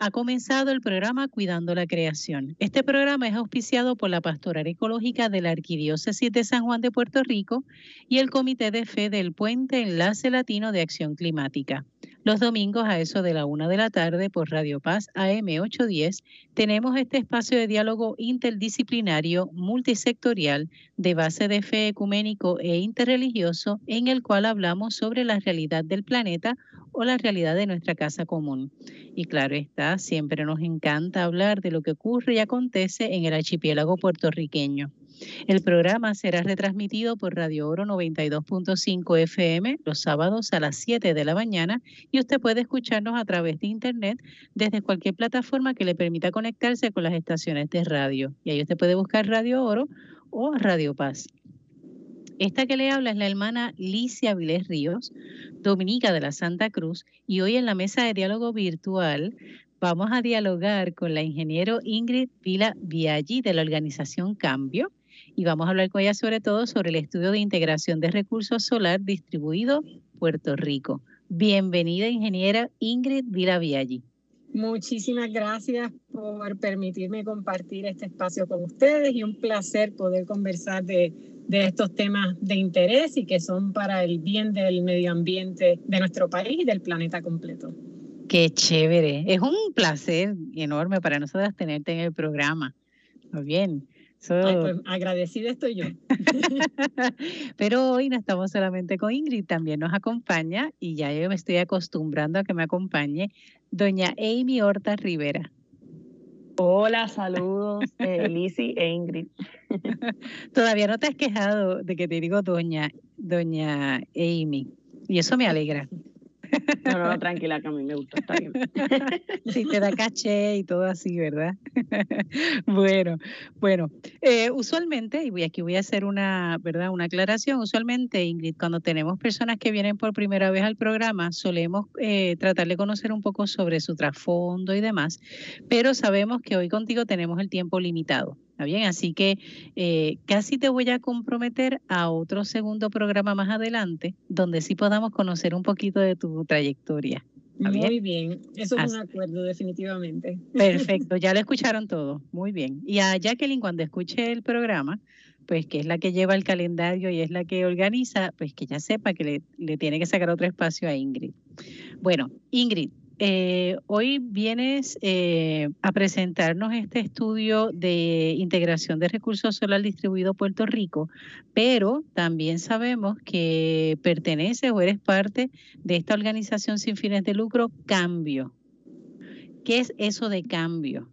ha comenzado el programa Cuidando la Creación. Este programa es auspiciado por la Pastoral Ecológica de la Arquidiócesis de San Juan de Puerto Rico y el Comité de Fe del Puente Enlace Latino de Acción Climática. Los domingos a eso de la una de la tarde por Radio Paz AM 810 tenemos este espacio de diálogo interdisciplinario multisectorial de base de fe ecuménico e interreligioso en el cual hablamos sobre la realidad del planeta o la realidad de nuestra casa común. Y claro está, siempre nos encanta hablar de lo que ocurre y acontece en el archipiélago puertorriqueño. El programa será retransmitido por Radio Oro 92.5 FM los sábados a las 7 de la mañana y usted puede escucharnos a través de Internet desde cualquier plataforma que le permita conectarse con las estaciones de radio. Y ahí usted puede buscar Radio Oro o Radio Paz. Esta que le habla es la hermana Licia Vilés Ríos, dominica de la Santa Cruz, y hoy en la mesa de diálogo virtual vamos a dialogar con la ingeniero Ingrid Vila Viaggi de la organización Cambio y vamos a hablar con ella sobre todo sobre el estudio de integración de recursos solar distribuido Puerto Rico. Bienvenida, ingeniera Ingrid Vila Viaggi. Muchísimas gracias por permitirme compartir este espacio con ustedes y un placer poder conversar de de estos temas de interés y que son para el bien del medio ambiente de nuestro país y del planeta completo. Qué chévere. Es un placer enorme para nosotras tenerte en el programa. Muy bien. pues, agradecida estoy yo. Pero hoy no estamos solamente con Ingrid, también nos acompaña, y ya yo me estoy acostumbrando a que me acompañe, doña Amy Horta Rivera. Hola, saludos, eh, e Ingrid. Todavía no te has quejado de que te digo doña, doña Amy, y eso me alegra. No, no, tranquila, que a mí me gusta, está bien. Sí, te da caché y todo así, ¿verdad? Bueno, bueno, eh, usualmente, y aquí voy a hacer una, ¿verdad? Una aclaración, usualmente, Ingrid, cuando tenemos personas que vienen por primera vez al programa, solemos eh, tratar de conocer un poco sobre su trasfondo y demás, pero sabemos que hoy contigo tenemos el tiempo limitado. ¿Está bien? Así que eh, casi te voy a comprometer a otro segundo programa más adelante, donde sí podamos conocer un poquito de tu trayectoria. Muy bien, eso es un acuerdo definitivamente. Perfecto, ya lo escucharon todo, muy bien. Y a Jacqueline cuando escuche el programa, pues que es la que lleva el calendario y es la que organiza, pues que ya sepa que le, le tiene que sacar otro espacio a Ingrid. Bueno, Ingrid, eh, hoy vienes eh, a presentarnos este estudio de integración de recursos solar distribuido Puerto Rico, pero también sabemos que perteneces o eres parte de esta organización sin fines de lucro, Cambio. ¿Qué es eso de Cambio?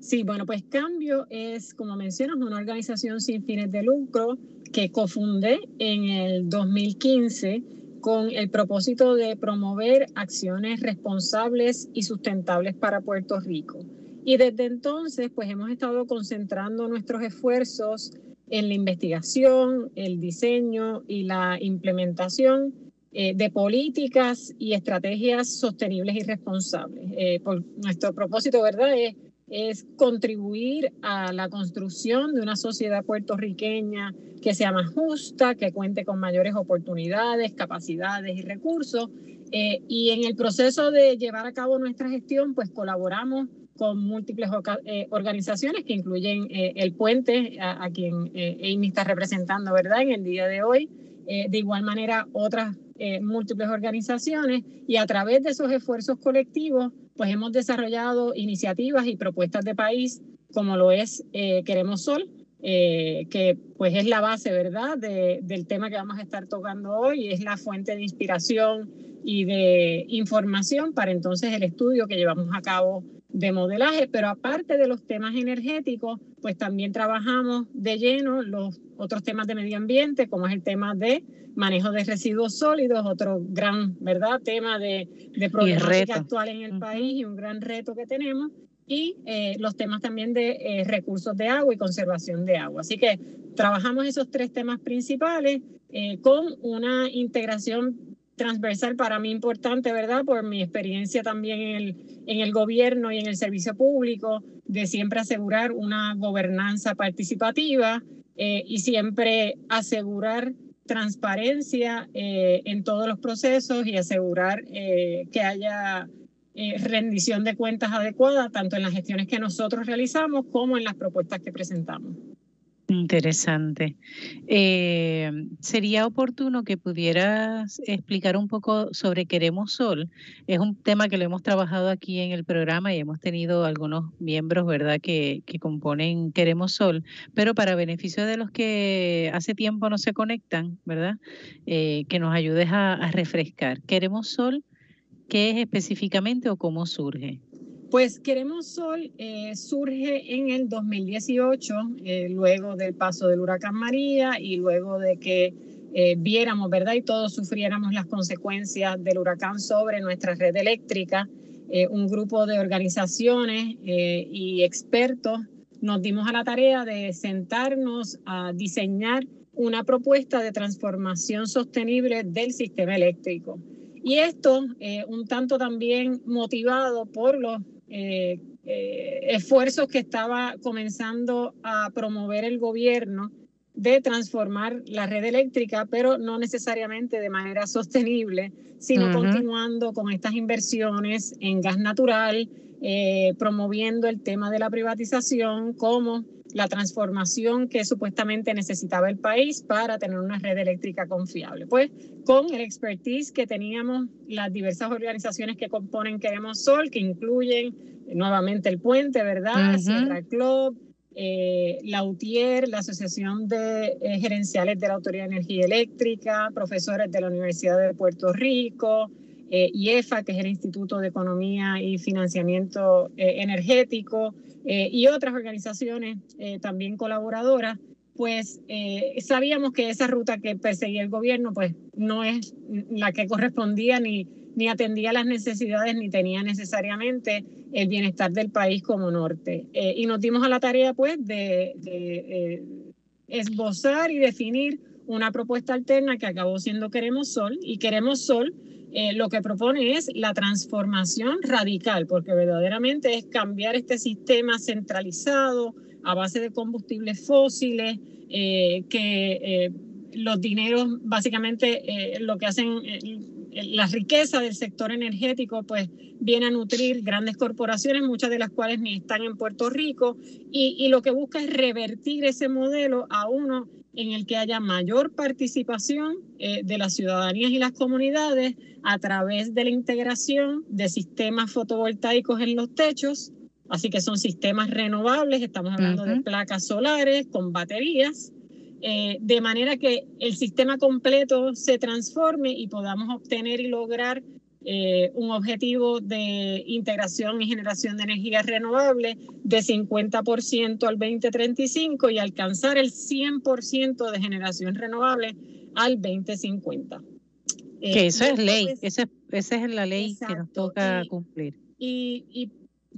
Sí, bueno, pues Cambio es, como mencionas, una organización sin fines de lucro que cofundé en el 2015 con el propósito de promover acciones responsables y sustentables para Puerto Rico. Y desde entonces, pues hemos estado concentrando nuestros esfuerzos en la investigación, el diseño y la implementación eh, de políticas y estrategias sostenibles y responsables. Eh, por nuestro propósito, ¿verdad?, es es contribuir a la construcción de una sociedad puertorriqueña que sea más justa, que cuente con mayores oportunidades, capacidades y recursos. Eh, y en el proceso de llevar a cabo nuestra gestión, pues colaboramos con múltiples eh, organizaciones que incluyen eh, el puente, a, a quien Amy está representando, ¿verdad?, en el día de hoy. De igual manera, otras múltiples organizaciones y a través de esos esfuerzos colectivos pues hemos desarrollado iniciativas y propuestas de país como lo es eh, Queremos Sol, eh, que pues es la base, ¿verdad?, del tema que vamos a estar tocando hoy, es la fuente de inspiración y de información para entonces el estudio que llevamos a cabo de modelaje, pero aparte de los temas energéticos, pues también trabajamos de lleno los otros temas de medio ambiente, como es el tema de manejo de residuos sólidos, otro gran, ¿verdad?, tema de, de problemática actual en el país y un gran reto que tenemos, y eh, los temas también de eh, recursos de agua y conservación de agua. Así que trabajamos esos tres temas principales eh, con una integración transversal para mí importante, ¿verdad? Por mi experiencia también en el, en el gobierno y en el servicio público, de siempre asegurar una gobernanza participativa y siempre asegurar transparencia en todos los procesos y asegurar que haya eh, rendición de cuentas adecuada, tanto en las gestiones que nosotros realizamos como en las propuestas que presentamos. Interesante. Eh, sería oportuno que pudieras explicar un poco sobre Queremos Sol. Es un tema que lo hemos trabajado aquí en el programa y hemos tenido algunos miembros, ¿verdad?, que, componen Queremos Sol, pero para beneficio de los que hace tiempo no se conectan, ¿verdad?, eh, que nos ayudes a refrescar. Queremos Sol, ¿qué es específicamente o cómo surge? Pues Queremos Sol eh, surge en el 2018, eh, luego del paso del huracán María y luego de que eh, viéramos, ¿verdad? Y todos sufriéramos las consecuencias del huracán sobre nuestra red eléctrica. un grupo de organizaciones y expertos nos dimos a la tarea de sentarnos a diseñar una propuesta de transformación sostenible del sistema eléctrico. Y esto, un tanto también motivado por los eh, eh, esfuerzos que estaba comenzando a promover el gobierno de transformar la red eléctrica, pero no necesariamente de manera sostenible, sino continuando con estas inversiones en gas natural, eh, promoviendo el tema de la privatización como la transformación que supuestamente necesitaba el país para tener una red eléctrica confiable. Pues con el expertise que teníamos las diversas organizaciones que componen Queremos Sol, que incluyen nuevamente el puente, ¿verdad? Sierra Club, eh, la UTIER, la Asociación de eh, Gerenciales de la Autoridad de Energía Eléctrica, profesores de la Universidad de Puerto Rico, eh, IEFA, que es el Instituto de Economía y Financiamiento eh, Energético, eh, y otras organizaciones eh, también colaboradoras, pues sabíamos que esa ruta que perseguía el gobierno pues no es la que correspondía ni, ni atendía las necesidades ni tenía necesariamente el bienestar del país como norte. y nos dimos a la tarea pues de esbozar y definir una propuesta alterna que acabó siendo Queremos Sol y Queremos Sol eh, lo que propone es la transformación radical, porque verdaderamente es cambiar este sistema centralizado a base de combustibles fósiles, eh, que eh, los dineros básicamente lo que hacen, la riqueza del sector energético pues viene a nutrir grandes corporaciones, muchas de las cuales ni están en Puerto Rico, y, y lo que busca es revertir ese modelo a uno en el que haya mayor participación eh, de las ciudadanías y las comunidades a través de la integración de sistemas fotovoltaicos en los techos, así que son sistemas renovables, estamos hablando de placas solares con baterías, eh, de manera que el sistema completo se transforme y podamos obtener y lograr eh, un objetivo de integración y generación de energía renovable de 50% al 2035 y alcanzar el 100% de generación renovable al 2050. Que eso es ley, esa, es la ley que nos toca cumplir. Y,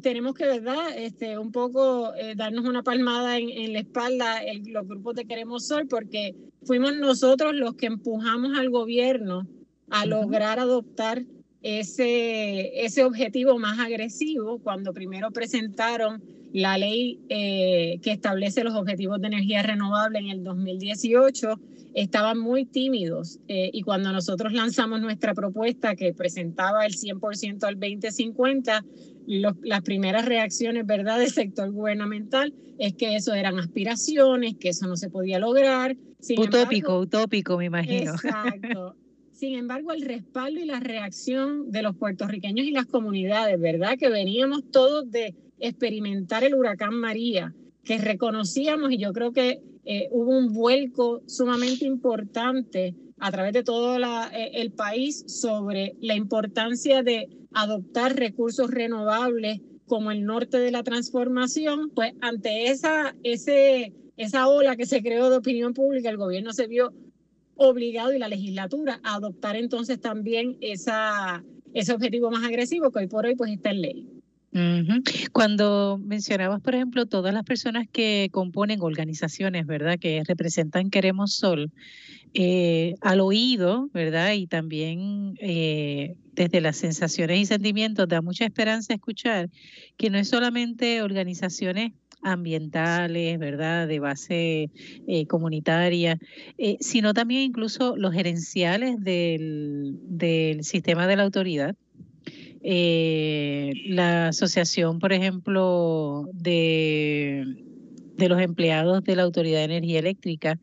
tenemos que, ¿verdad? Este, un poco eh, darnos una palmada en, la espalda los grupos de Queremos Sol, porque fuimos nosotros los que empujamos al gobierno a lograr adoptar ese, ese objetivo más agresivo cuando primero presentaron la ley eh, que establece los objetivos de energía renovable en el 2018 estaban muy tímidos eh, y cuando nosotros lanzamos nuestra propuesta que presentaba el 100% al 2050, las primeras reacciones ¿verdad? del sector gubernamental es que eso eran aspiraciones, que eso no se podía lograr. utópico, utópico, me imagino. Exacto. Sin embargo, el respaldo y la reacción de los puertorriqueños y las comunidades, ¿verdad? Que veníamos todos de experimentar el huracán María, que reconocíamos y yo creo que eh, hubo un vuelco sumamente importante a través de todo eh, el país sobre la importancia de adoptar recursos renovables como el norte de la transformación, pues ante esa, ese, esa ola que se creó de opinión pública, el gobierno se vio obligado y la legislatura a adoptar entonces también esa, ese objetivo más agresivo que hoy por hoy pues está en ley. Cuando mencionabas, por ejemplo, todas las personas que componen organizaciones, ¿verdad? Que representan Queremos Sol, eh, al oído, ¿verdad? Y también eh, desde las sensaciones y sentimientos da mucha esperanza escuchar que no es solamente organizaciones ambientales, ¿verdad? De base eh, comunitaria, eh, sino también incluso los gerenciales del, del sistema de la autoridad. eh, la asociación, por ejemplo, de, de los empleados de la Autoridad de Energía Eléctrica,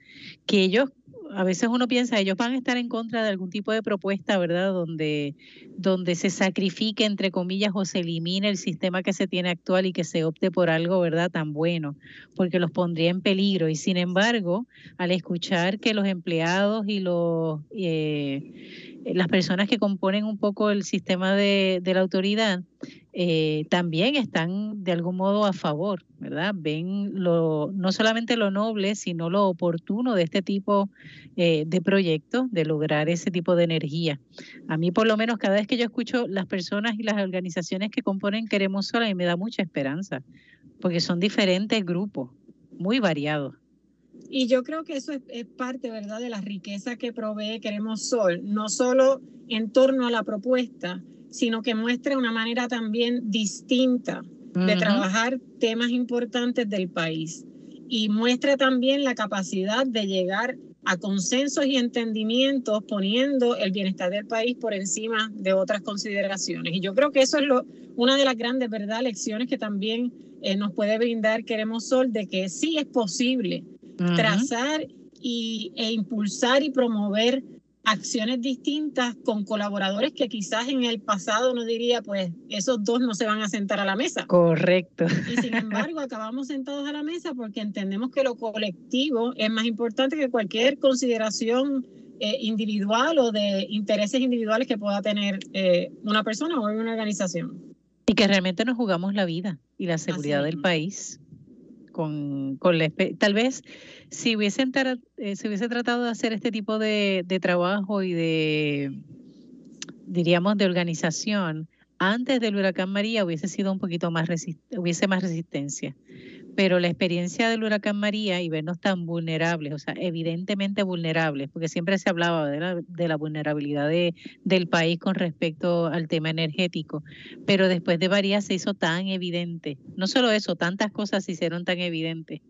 que ellos a veces uno piensa, ellos van a estar en contra de algún tipo de propuesta, ¿verdad? Donde, donde se sacrifique, entre comillas, o se elimine el sistema que se tiene actual y que se opte por algo, ¿verdad? Tan bueno, porque los pondría en peligro. Y sin embargo, al escuchar que los empleados y los... Eh, las personas que componen un poco el sistema de, de la autoridad eh, también están de algún modo a favor, ¿verdad? Ven lo, no solamente lo noble, sino lo oportuno de este tipo eh, de proyectos, de lograr ese tipo de energía. A mí, por lo menos, cada vez que yo escucho las personas y las organizaciones que componen Queremos Sol, a mí me da mucha esperanza, porque son diferentes grupos, muy variados. Y yo creo que eso es, parte, ¿verdad?, de la riqueza que provee Queremos Sol, no solo en torno a la propuesta, sino que muestra una manera también distinta de trabajar temas importantes del país y muestra también la capacidad de llegar a consensos y entendimientos poniendo el bienestar del país por encima de otras consideraciones. Y yo creo que eso es lo, una de las grandes ¿verdad? lecciones que también eh, nos puede brindar Queremos Sol, de que sí es posible trazar y, e impulsar y promover acciones distintas con colaboradores que quizás en el pasado uno diría, pues esos dos no se van a sentar a la mesa. Correcto. Y sin embargo, acabamos sentados a la mesa porque entendemos que lo colectivo es más importante que cualquier consideración eh, individual o de intereses individuales que pueda tener eh, una persona o una organización. Y que realmente nos jugamos la vida y la seguridad del país con, con la, tal vez si hubiesen eh, se hubiese tratado de hacer este tipo de, de trabajo y de diríamos de organización antes del huracán María hubiese sido un poquito más hubiese más resistencia pero la experiencia del huracán María y vernos tan vulnerables, o sea, evidentemente vulnerables, porque siempre se hablaba de la, de la vulnerabilidad de, del país con respecto al tema energético, pero después de María se hizo tan evidente. No solo eso, tantas cosas se hicieron tan evidentes.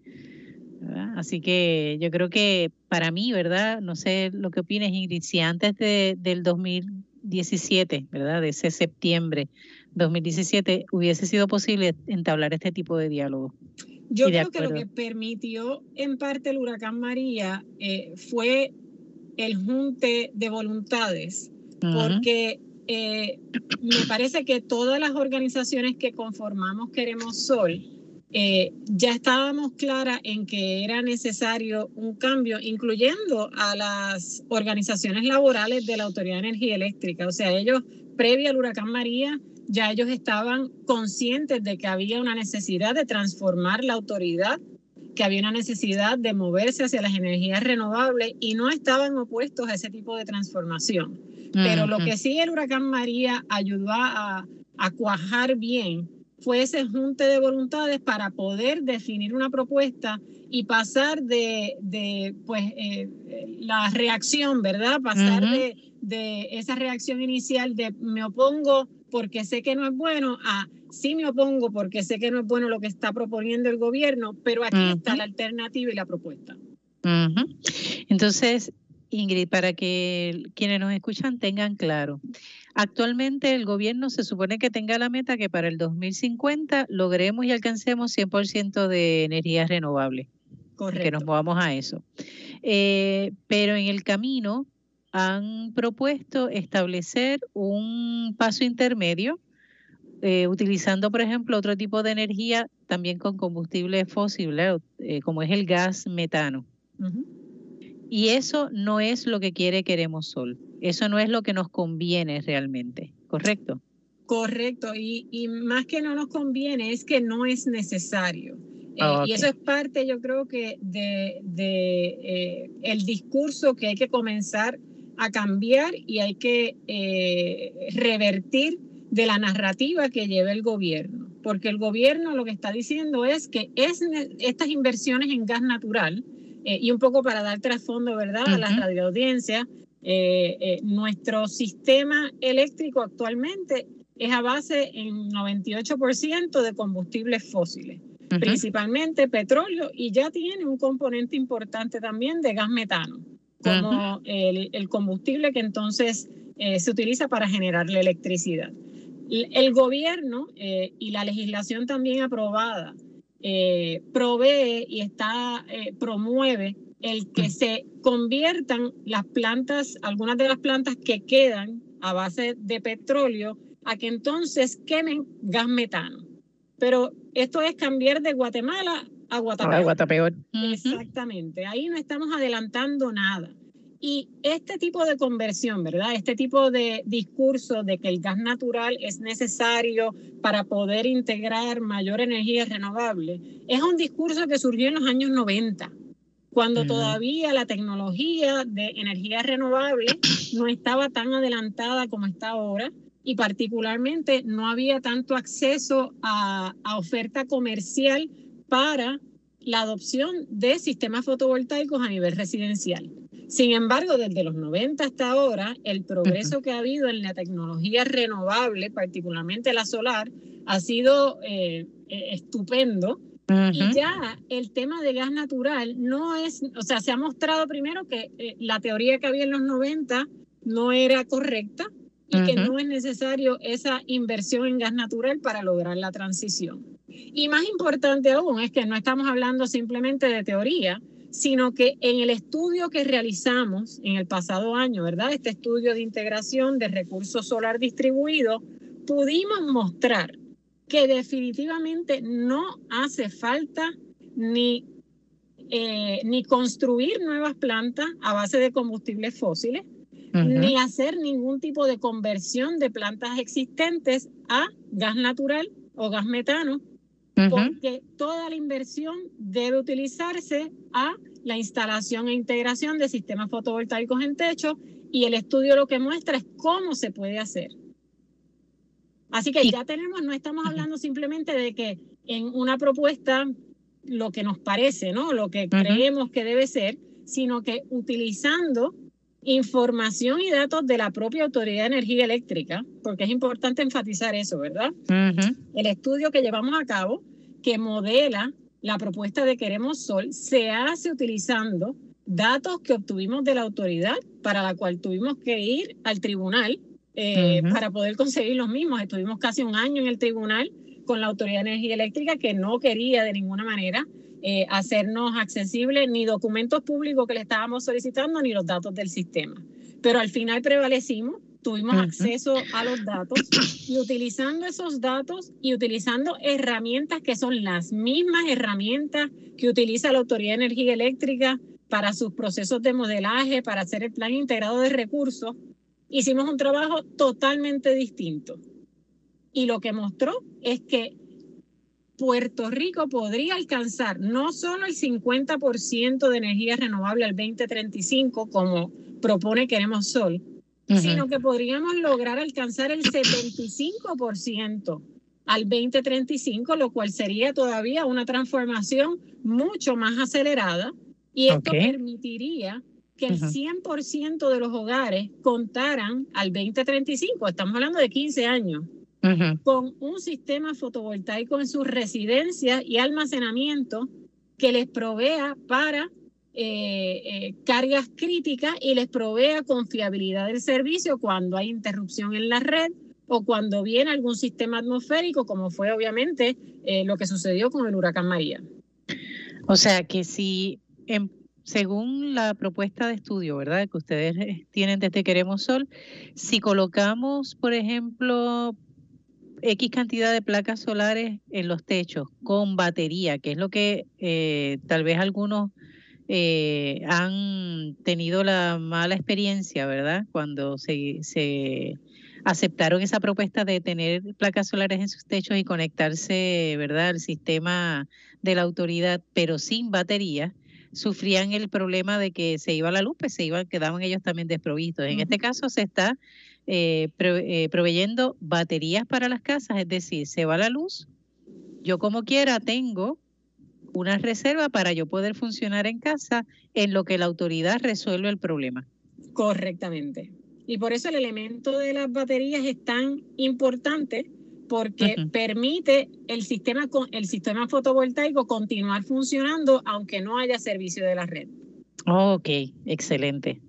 Así que yo creo que para mí, ¿verdad? No sé lo que opines, Ingrid, si antes de, del 2017, ¿verdad? De ese septiembre 2017 hubiese sido posible entablar este tipo de diálogo. Yo creo que lo que permitió en parte el huracán María eh, fue el junte de voluntades, porque eh, me parece que todas las organizaciones que conformamos Queremos Sol, eh, ya estábamos claras en que era necesario un cambio, incluyendo a las organizaciones laborales de la Autoridad de Energía Eléctrica. O sea, ellos, previo al huracán María, ya ellos estaban conscientes de que había una necesidad de transformar la autoridad, que había una necesidad de moverse hacia las energías renovables y no estaban opuestos a ese tipo de transformación. Pero lo que sí el huracán María ayudó a, cuajar bien fue ese junte de voluntades para poder definir una propuesta y pasar de, de pues, eh, la reacción, ¿verdad? Pasar de, de esa reacción inicial de me opongo porque sé que no es bueno, a sí me opongo porque sé que no es bueno lo que está proponiendo el gobierno, pero aquí está la alternativa y la propuesta. Entonces, Ingrid, para que quienes nos escuchan tengan claro, actualmente el gobierno se supone que tenga la meta que para el 2050 logremos y alcancemos 100% de energías renovables. Correcto. Que nos movamos a eso. Eh, pero en el camino han propuesto establecer un paso intermedio eh, utilizando, por ejemplo, otro tipo de energía también con combustible fósil, eh, como es el gas metano. Y eso no es lo que quiere Queremos Sol. Eso no es lo que nos conviene realmente, ¿correcto? Correcto. Y, más que no nos conviene, es que no es necesario. Ah, eh, y eso es parte, yo creo que, de, de el discurso que hay que comenzar a cambiar y hay que eh, revertir de la narrativa que lleva el gobierno, porque el gobierno lo que está diciendo es que es, estas inversiones en gas natural, eh, y un poco para dar trasfondo, ¿verdad?, a la radioaudiencia, eh, nuestro sistema eléctrico actualmente es a base en 98% de combustibles fósiles, principalmente petróleo, y ya tiene un componente importante también de gas metano como el, combustible que entonces eh, se utiliza para generar la electricidad. el gobierno eh, y la legislación también aprobada eh, provee y está promueve el que se conviertan las plantas, algunas de las plantas que quedan a base de petróleo, a que entonces quemen gas metano. Pero esto es cambiar de Guatemala a Guatapeor. Exactamente. Ahí no estamos adelantando nada. Y este tipo de conversión, ¿verdad? Este tipo de discurso de que el gas natural es necesario para poder integrar mayor energía renovable, es un discurso que surgió en los años 90, cuando todavía la tecnología de energía renovable no estaba tan adelantada como está ahora y particularmente no había tanto acceso a, a oferta comercial para la adopción de sistemas fotovoltaicos a nivel residencial. Sin embargo, desde los 90 hasta ahora, el progreso que ha habido en la tecnología renovable, particularmente la solar, ha sido eh, eh, estupendo. Y ya el tema de gas natural no es, o sea, se ha mostrado primero que eh, la teoría que había en los 90 no era correcta y que no es necesario esa inversión en gas natural para lograr la transición. Y más importante aún es que no estamos hablando simplemente de teoría, sino que en el estudio que realizamos en el pasado año, ¿verdad? Este estudio de integración de recursos solar distribuidos, pudimos mostrar que definitivamente no hace falta ni, eh, ni construir nuevas plantas a base de combustibles fósiles, ni hacer ningún tipo de conversión de plantas existentes a gas natural o gas metano, porque toda la inversión debe utilizarse a la instalación e integración de sistemas fotovoltaicos en techo y el estudio lo que muestra es cómo se puede hacer. Así que ya tenemos, no estamos hablando simplemente de que en una propuesta lo que nos parece, ¿no? Lo que creemos que debe ser, sino que utilizando información y datos de la propia Autoridad de Energía Eléctrica, porque es importante enfatizar eso, ¿verdad? El estudio que llevamos a cabo, que modela la propuesta de Queremos Sol, se hace utilizando datos que obtuvimos de la autoridad, para la cual tuvimos que ir al tribunal eh, para poder conseguir los mismos. Estuvimos casi un año en el tribunal con la Autoridad de Energía Eléctrica que no quería de ninguna manera eh, hacernos accesibles ni documentos públicos que le estábamos solicitando ni los datos del sistema. Pero al final prevalecimos, tuvimos acceso a los datos y utilizando esos datos y utilizando herramientas que son las mismas herramientas que utiliza la Autoridad de Energía Eléctrica para sus procesos de modelaje, para hacer el plan integrado de recursos, hicimos un trabajo totalmente distinto. Y lo que mostró es que Puerto Rico podría alcanzar no solo el 50% de energía renovable al 2035, como propone Queremos Sol, sino que podríamos lograr alcanzar el 75% al 2035, lo cual sería todavía una transformación mucho más acelerada y esto permitiría que el 100% de los hogares contaran al 2035, estamos hablando de 15 años, con un sistema fotovoltaico en sus residencias y almacenamiento que les provea para eh, eh, cargas críticas y les provea confiabilidad del servicio cuando hay interrupción en la red o cuando viene algún sistema atmosférico, como fue obviamente eh, lo que sucedió con el huracán María. O sea que si, según la propuesta de estudio, ¿verdad? Que ustedes tienen desde Queremos Sol, si colocamos, por ejemplo, X cantidad de placas solares en los techos con batería, que es lo que eh, tal vez algunos eh, han tenido la mala experiencia, ¿verdad? Cuando se, se aceptaron esa propuesta de tener placas solares en sus techos y conectarse, ¿verdad?, al sistema de la autoridad, pero sin batería, sufrían el problema de que se iba la luz, pues se iban, quedaban ellos también desprovistos. En este caso se está eh, eh, proveyendo baterías para las casas, es decir, se va la luz, yo como quiera tengo una reserva para yo poder funcionar en casa en lo que la autoridad resuelve el problema. Correctamente. Y por eso el elemento de las baterías es tan importante porque permite el sistema, el sistema fotovoltaico continuar funcionando aunque no haya servicio de la red. ok, excelente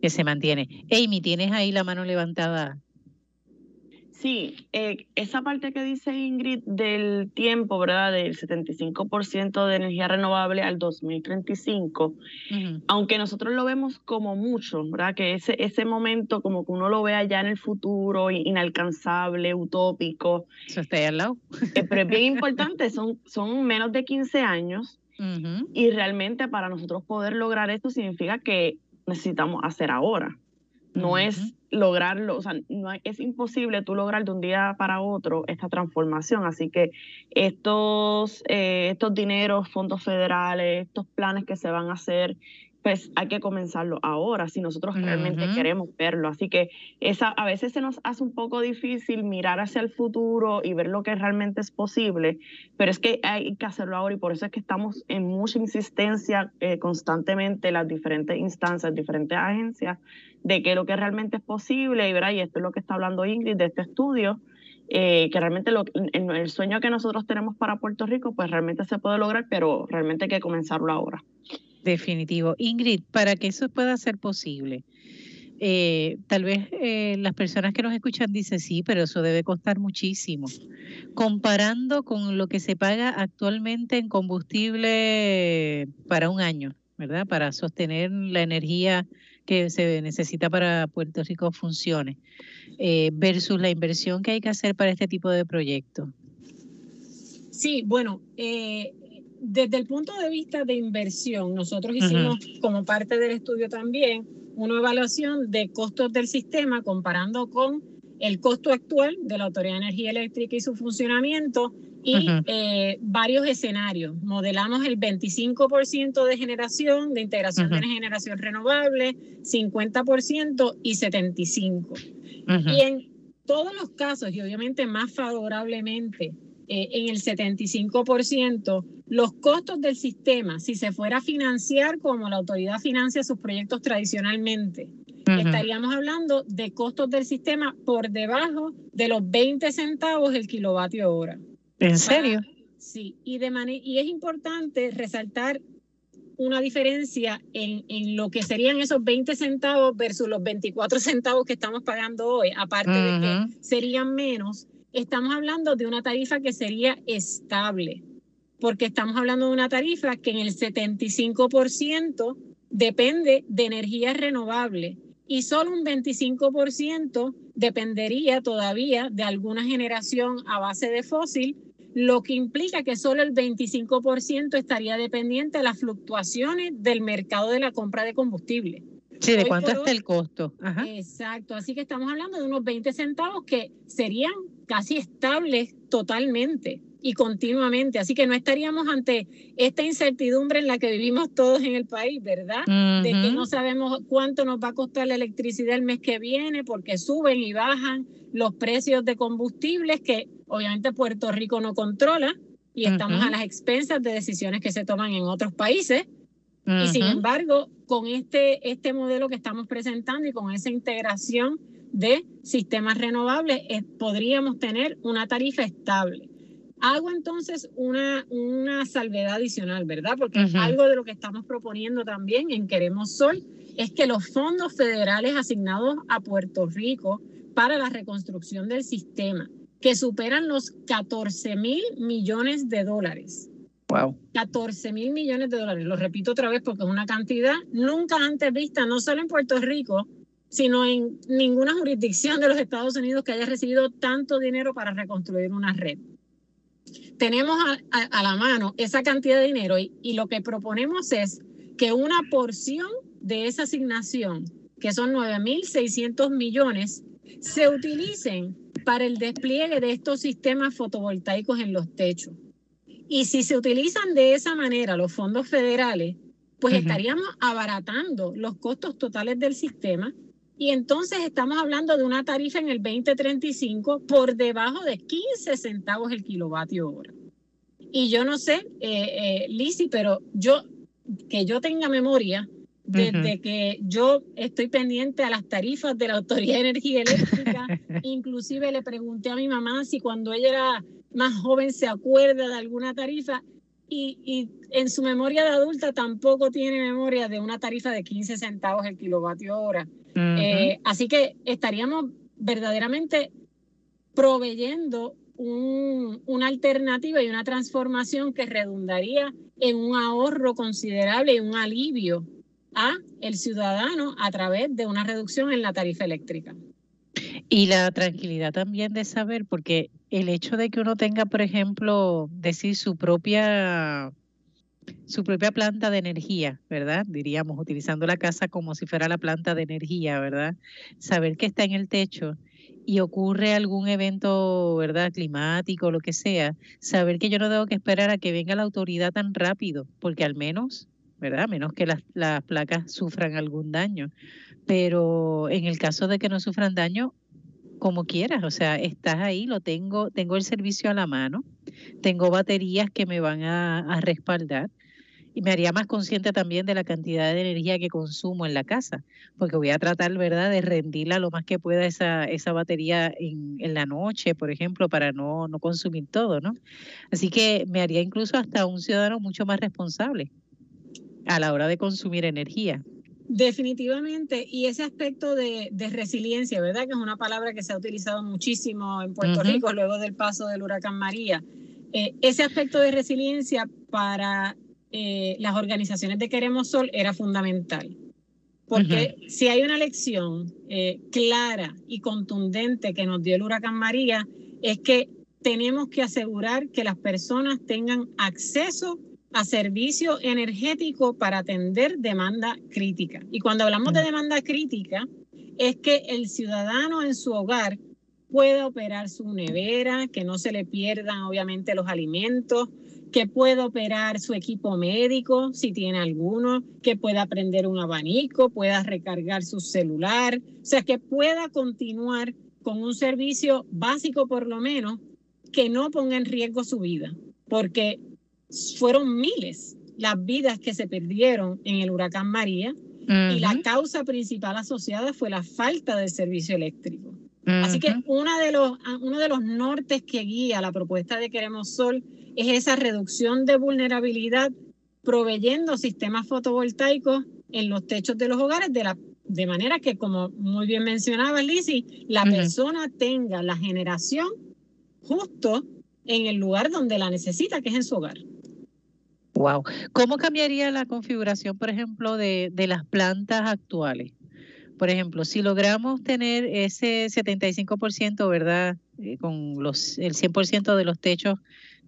que se mantiene. Amy, ¿tienes ahí la mano levantada? Sí, eh, esa parte que dice Ingrid del tiempo, ¿verdad? Del 75% de energía renovable al 2035, aunque nosotros lo vemos como mucho, ¿verdad? Que ese, ese momento como que uno lo vea ya en el futuro, inalcanzable, utópico. Eso está ahí al lado. Eh, pero es bien importante, son, son menos de 15 años y realmente para nosotros poder lograr esto significa que necesitamos hacer ahora. No es lograrlo, o sea, no es imposible tú lograr de un día para otro esta transformación. Así que estos, eh, estos dineros, fondos federales, estos planes que se van a hacer, pues hay que comenzarlo ahora si nosotros realmente queremos verlo. Así que esa, a veces se nos hace un poco difícil mirar hacia el futuro y ver lo que realmente es posible, pero es que hay que hacerlo ahora y por eso es que estamos en mucha insistencia eh, constantemente las diferentes instancias, diferentes agencias, de que lo que realmente es posible y, ¿verdad? y esto es lo que está hablando Ingrid de este estudio. Eh, que realmente lo, el sueño que nosotros tenemos para Puerto Rico, pues realmente se puede lograr, pero realmente hay que comenzarlo ahora. Definitivo. Ingrid, para que eso pueda ser posible, eh, tal vez eh, las personas que nos escuchan dicen sí, pero eso debe costar muchísimo. Comparando con lo que se paga actualmente en combustible para un año, ¿verdad? Para sostener la energía que se necesita para Puerto Rico funcione, eh, versus la inversión que hay que hacer para este tipo de proyectos. Sí, bueno, desde el punto de vista de inversión, nosotros hicimos como parte del estudio también una evaluación de costos del sistema comparando con el costo actual de la Autoridad de Energía Eléctrica y su funcionamiento y eh, varios escenarios. Modelamos el 25% de generación, de integración de generación renovable, 50% y 75%. Y en todos los casos, y obviamente más favorablemente eh, en el 75%, los costos del sistema, si se fuera a financiar como la autoridad financia sus proyectos tradicionalmente, estaríamos hablando de costos del sistema por debajo de los 20 centavos el kilovatio hora. ¿En serio? sí, y, de y es importante resaltar una diferencia en, en, lo que serían esos 20 centavos versus los 24 centavos que estamos pagando hoy, aparte de que serían menos estamos hablando de una tarifa que sería estable, porque estamos hablando de una tarifa que en el 75% depende de energía renovable y solo un 25% dependería todavía de alguna generación a base de fósil, lo que implica que solo el 25% estaría dependiente de las fluctuaciones del mercado de la compra de combustible. Sí, ¿de cuánto está el costo? Exacto, así que estamos hablando de unos 20 centavos que serían casi estables totalmente y continuamente. Así que no estaríamos ante esta incertidumbre en la que vivimos todos en el país, ¿verdad? De que no sabemos cuánto nos va a costar la electricidad el mes que viene porque suben y bajan los precios de combustibles que obviamente Puerto Rico no controla y estamos a las expensas de decisiones que se toman en otros países. Y sin embargo, con este, este modelo que estamos presentando y con esa integración de sistemas renovables, eh, podríamos tener una tarifa estable. Hago entonces una, una salvedad adicional, ¿verdad? Porque algo de lo que estamos proponiendo también en Queremos Sol es que los fondos federales asignados a Puerto Rico para la reconstrucción del sistema, que superan los 14 mil millones de dólares, Wow. 14 mil millones de dólares. Lo repito otra vez porque es una cantidad nunca antes vista, no solo en Puerto Rico, sino en ninguna jurisdicción de los Estados Unidos que haya recibido tanto dinero para reconstruir una red. Tenemos a, la mano esa cantidad de dinero y, y lo que proponemos es que una porción de esa asignación, que son 9.600 millones, se utilicen para el despliegue de estos sistemas fotovoltaicos en los techos. Y si se utilizan de esa manera los fondos federales, pues estaríamos abaratando los costos totales del sistema y entonces estamos hablando de una tarifa en el 2035 por debajo de 15 centavos el kilovatio hora. Y yo no sé, eh, eh pero yo, que yo tenga memoria, desde que yo estoy pendiente a las tarifas de la Autoridad de Energía Eléctrica, inclusive le pregunté a mi mamá si cuando ella era más joven se acuerda de alguna tarifa y, en su memoria de adulta tampoco tiene memoria de una tarifa de 15 centavos el kilovatio hora. Eh, así que estaríamos verdaderamente proveyendo una alternativa y una transformación que redundaría en un ahorro considerable y un alivio a el ciudadano a través de una reducción en la tarifa eléctrica. Y la tranquilidad también de saber, porque el hecho de que uno tenga, por ejemplo, decir su propia su propia planta de energía, ¿verdad? Diríamos, utilizando la casa como si fuera la planta de energía, ¿verdad? Saber que está en el techo y ocurre algún evento, ¿verdad? Climático, lo que sea, saber que yo no tengo que esperar a que venga la autoridad tan rápido, porque al menos, ¿verdad? Menos que las, las placas sufran algún daño. Pero en el caso de que no sufran daño, como quieras, o sea, estás ahí, lo tengo, tengo el servicio a la mano, tengo baterías que me van a, respaldar y me haría más consciente también de la cantidad de energía que consumo en la casa, porque voy a tratar, ¿verdad?, de rendirla lo más que pueda esa, esa batería en, en la noche, por ejemplo, para no, no consumir todo, ¿no? Así que me haría incluso hasta un ciudadano mucho más responsable a la hora de consumir energía. Definitivamente, y ese aspecto de, resiliencia, ¿verdad? Que es una palabra que se ha utilizado muchísimo en Puerto Rico luego del paso del huracán María. Eh, ese aspecto de resiliencia para eh, las organizaciones de Queremos Sol era fundamental. Porque si hay una lección eh, clara y contundente que nos dio el huracán María, es que tenemos que asegurar que las personas tengan acceso a servicio energético para atender demanda crítica. Y cuando hablamos de demanda crítica, es que el ciudadano en su hogar pueda operar su nevera, que no se le pierdan obviamente los alimentos, que pueda operar su equipo médico, si tiene alguno, que pueda prender un abanico, pueda recargar su celular, o sea, que pueda continuar con un servicio básico por lo menos que no ponga en riesgo su vida, porque fueron miles las vidas que se perdieron en el huracán María y la causa principal asociada fue la falta de servicio eléctrico. Así que uno de, los, uno de los nortes que guía la propuesta de Queremos Sol es esa reducción de vulnerabilidad proveyendo sistemas fotovoltaicos en los techos de los hogares de, la, de manera que, como muy bien mencionaba Lizzie, la persona tenga la generación justo en el lugar donde la necesita, que es en su hogar. Wow. ¿Cómo cambiaría la configuración, por ejemplo, de, de las plantas actuales? Por ejemplo, si logramos tener ese 75%, ¿verdad? Eh, con los, el 100% de los techos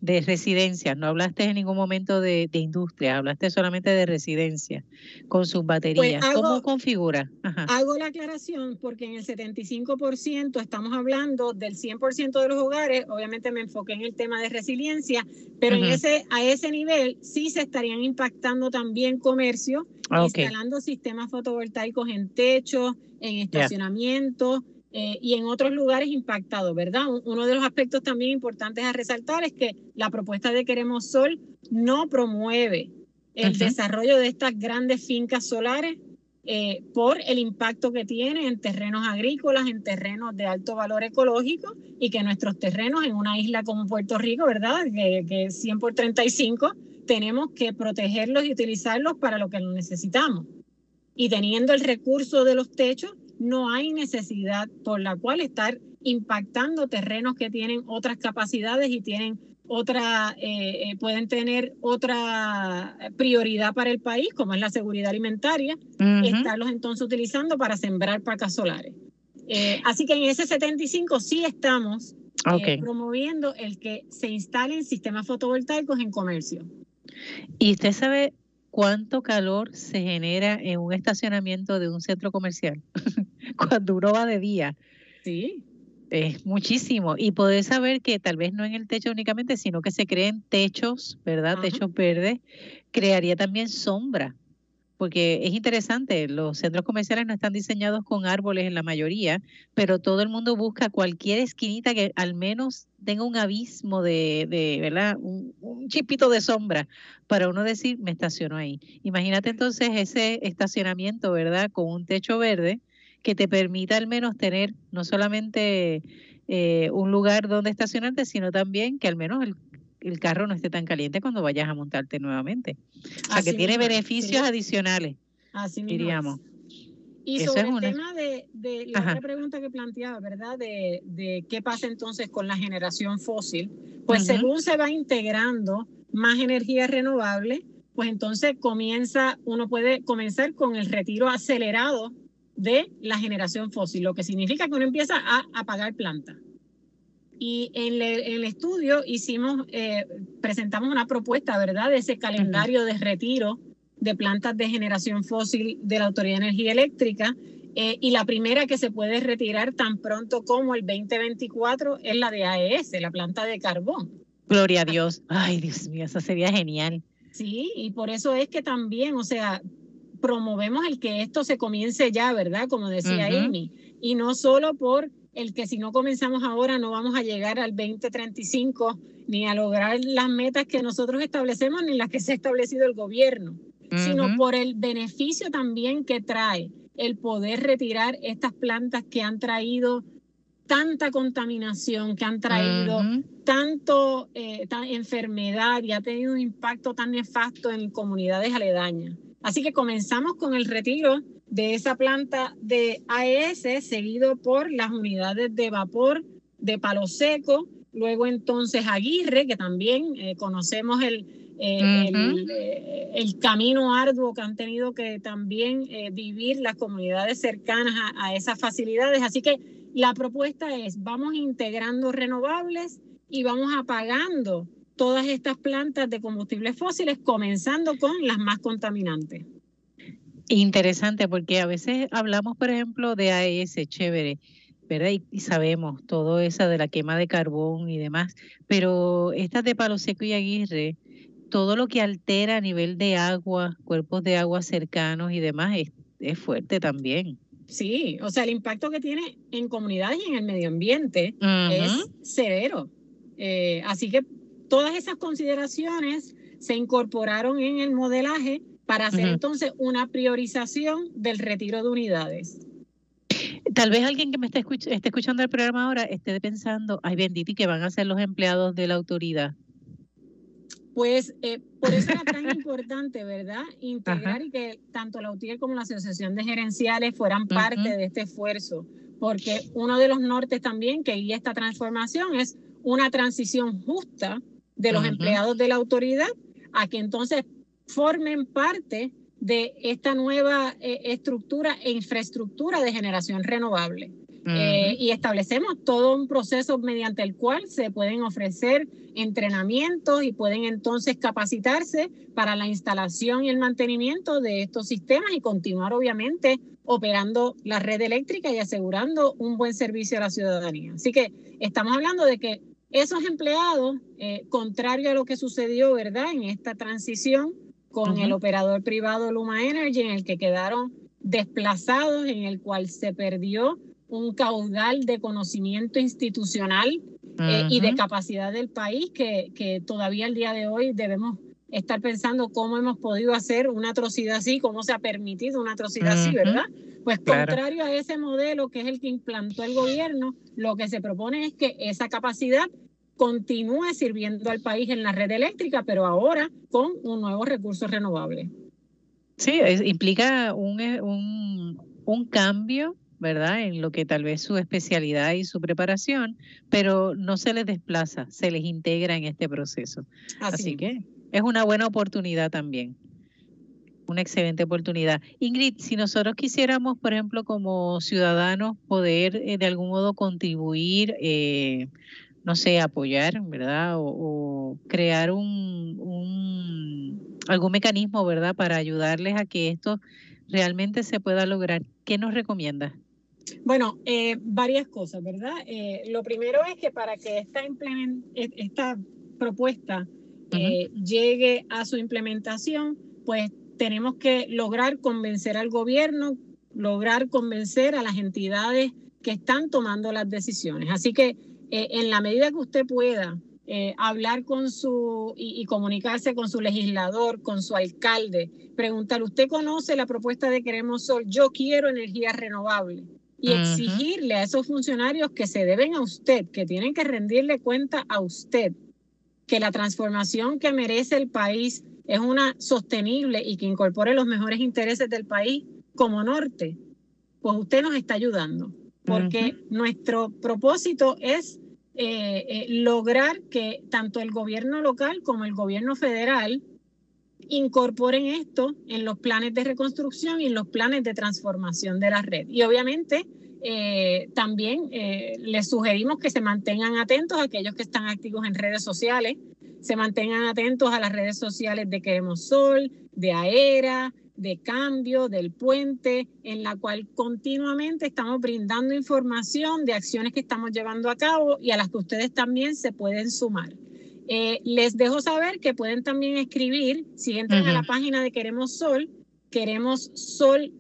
de residencia, no hablaste en ningún momento de, industria, hablaste solamente de residencia con sus baterías. Pues ¿Cómo configura? Hago la aclaración porque en el 75% estamos hablando del 100% de los hogares, obviamente me enfoqué en el tema de resiliencia, pero en ese, a ese nivel sí se estarían impactando también comercio, ah, instalando sistemas fotovoltaicos en techos, en estacionamientos. Eh, y en otros lugares impactados, ¿verdad? Uno de los aspectos también importantes a resaltar es que la propuesta de Queremos Sol no promueve el desarrollo de estas grandes fincas solares eh, por el impacto que tiene en terrenos agrícolas, en terrenos de alto valor ecológico y que nuestros terrenos en una isla como Puerto Rico, ¿verdad? Que, que 100 por 35, tenemos que protegerlos y utilizarlos para lo que necesitamos. Y teniendo el recurso de los techos, no hay necesidad por la cual estar impactando terrenos que tienen otras capacidades y tienen otra, eh, eh, pueden tener otra prioridad para el país, como es la seguridad alimentaria, estarlos entonces utilizando para sembrar placas solares. Eh, así que en ese 75 sí estamos promoviendo el que se instalen sistemas fotovoltaicos en comercio. ¿Y usted sabe cuánto calor se genera en un estacionamiento de un centro comercial cuando uno va de día. Sí. Es muchísimo. Y poder saber que tal vez no en el techo únicamente, sino que se creen techos, ¿verdad? Techos verdes, crearía también sombra porque es interesante, los centros comerciales no están diseñados con árboles en la mayoría, pero todo el mundo busca cualquier esquinita que al menos tenga un abismo de, de ¿verdad? Un, chipito de sombra para uno decir, me estaciono ahí. Imagínate entonces ese estacionamiento, ¿verdad? Con un techo verde que te permita al menos tener no solamente eh, un lugar donde estacionarte, sino también que al menos el, el carro no esté tan caliente cuando vayas a montarte nuevamente. O sea, que tiene beneficios adicionales. Así diríamos. Y sobre el tema de, la otra pregunta que planteaba, ¿verdad? De, qué pasa entonces con la generación fósil, pues según se va integrando más energía renovable, pues entonces comienza, uno puede comenzar con el retiro acelerado de la generación fósil, lo que significa que uno empieza a apagar plantas. Y en, el estudio hicimos, eh, presentamos una propuesta, ¿verdad?, de ese calendario de retiro de plantas de generación fósil de la Autoridad de Energía Eléctrica. Eh, y la primera que se puede retirar tan pronto como el 2024 es la de AES, la planta de carbón. Gloria a Dios. Ay, Dios mío, eso sería genial. Sí, y por eso es que también, o sea, promovemos el que esto se comience ya, ¿verdad? Como decía Amy. Y no solo por el que si no comenzamos ahora no vamos a llegar al 2035 ni a lograr las metas que nosotros establecemos ni las que se ha establecido el gobierno, sino por el beneficio también que trae el poder retirar estas plantas que han traído tanta contaminación, que han traído tanto eh, enfermedad y ha tenido un impacto tan nefasto en comunidades aledañas. Así que comenzamos con el retiro de esa planta de AES, seguido por las unidades de vapor de Palo Seco, luego entonces Aguirre, que también eh, conocemos el, eh, eh, el, camino arduo que han tenido que también vivir las comunidades cercanas a, a esas facilidades. Así que la propuesta es, vamos integrando renovables y vamos apagando todas estas plantas de combustibles fósiles, comenzando con las más contaminantes. Interesante, porque a veces hablamos, por ejemplo, de AES, chévere, ¿verdad? Y, sabemos todo eso de la quema de carbón y demás, pero estas de Palo Seco y Aguirre, todo lo que altera a nivel de agua, cuerpos de agua cercanos y demás, es, fuerte también. Sí, o sea, el impacto que tiene en comunidades y en el medio ambiente es severo. Eh, así que todas esas consideraciones se incorporaron en el modelaje para hacer entonces una priorización del retiro de unidades. Tal vez alguien que me esté, esté escuchando el programa ahora esté pensando, ay bendito, ¿y qué van a hacer los empleados de la autoridad? Pues eh, por eso era tan importante, ¿verdad? Integrar y que tanto la UTIER como la Asociación de Gerenciales fueran parte de este esfuerzo, porque uno de los nortes también que guía esta transformación es una transición justa de los empleados de la autoridad a que entonces formen parte de esta nueva eh, estructura e infraestructura de generación renovable. Eh, y establecemos todo un proceso mediante el cual se pueden ofrecer entrenamientos y pueden entonces capacitarse para la instalación y el mantenimiento de estos sistemas y continuar obviamente operando la red eléctrica y asegurando un buen servicio a la ciudadanía. Así que estamos hablando de que esos empleados, eh, contrario a lo que sucedió, ¿verdad? En esta transición, con el operador privado Luma Energy, en el que quedaron desplazados, en el cual se perdió un caudal de conocimiento institucional eh, y de capacidad del país que, que todavía el día de hoy debemos estar pensando cómo hemos podido hacer una atrocidad así, cómo se ha permitido una atrocidad así, ¿verdad? Pues contrario a ese modelo que es el que implantó el gobierno, lo que se propone es que esa capacidad continúe sirviendo al país en la red eléctrica, pero ahora con un nuevo recurso renovable. Sí, implica un, eh, un, un cambio ¿verdad? En lo que tal vez su especialidad y su preparación, pero no se les desplaza, se les integra en este proceso. Así, que es una buena oportunidad también. Una excelente oportunidad. Ingrid, si nosotros quisiéramos, por ejemplo, como ciudadanos, poder eh, de algún modo contribuir eh, no sé, apoyar, ¿verdad? O, crear un, algún mecanismo, ¿verdad? Para ayudarles a que esto realmente se pueda lograr. ¿Qué nos recomienda? Bueno, eh, varias cosas, ¿verdad? Eh, lo primero es que para que esta, esta propuesta eh, llegue a su implementación, pues tenemos que lograr convencer al gobierno, lograr convencer a las entidades que están tomando las decisiones. Así que eh, en la medida que usted pueda eh, hablar con su y, comunicarse con su legislador, con su alcalde, preguntar, ¿usted conoce la propuesta de Queremos Sol? Yo quiero energía renovable. Y exigirle a esos funcionarios que se deben a usted, que tienen que rendirle cuenta a usted, que la transformación que merece el país es una sostenible y que incorpore los mejores intereses del país como norte pues usted nos está ayudando, porque nuestro propósito es eh, eh, lograr que tanto el gobierno local como el gobierno federal incorporen esto en los planes de reconstrucción y en los planes de transformación de la red. Y obviamente eh, también les sugerimos que se mantengan atentos a aquellos que están activos en redes sociales, se mantengan atentos a las redes sociales de Queremos Sol, de AERA, de cambio del puente, en la cual continuamente estamos brindando información de acciones que estamos llevando a cabo y a las que ustedes también se pueden sumar. Eh, les dejo saber que pueden también escribir, si entran a la página de Queremos Sol, queremos solpr.com.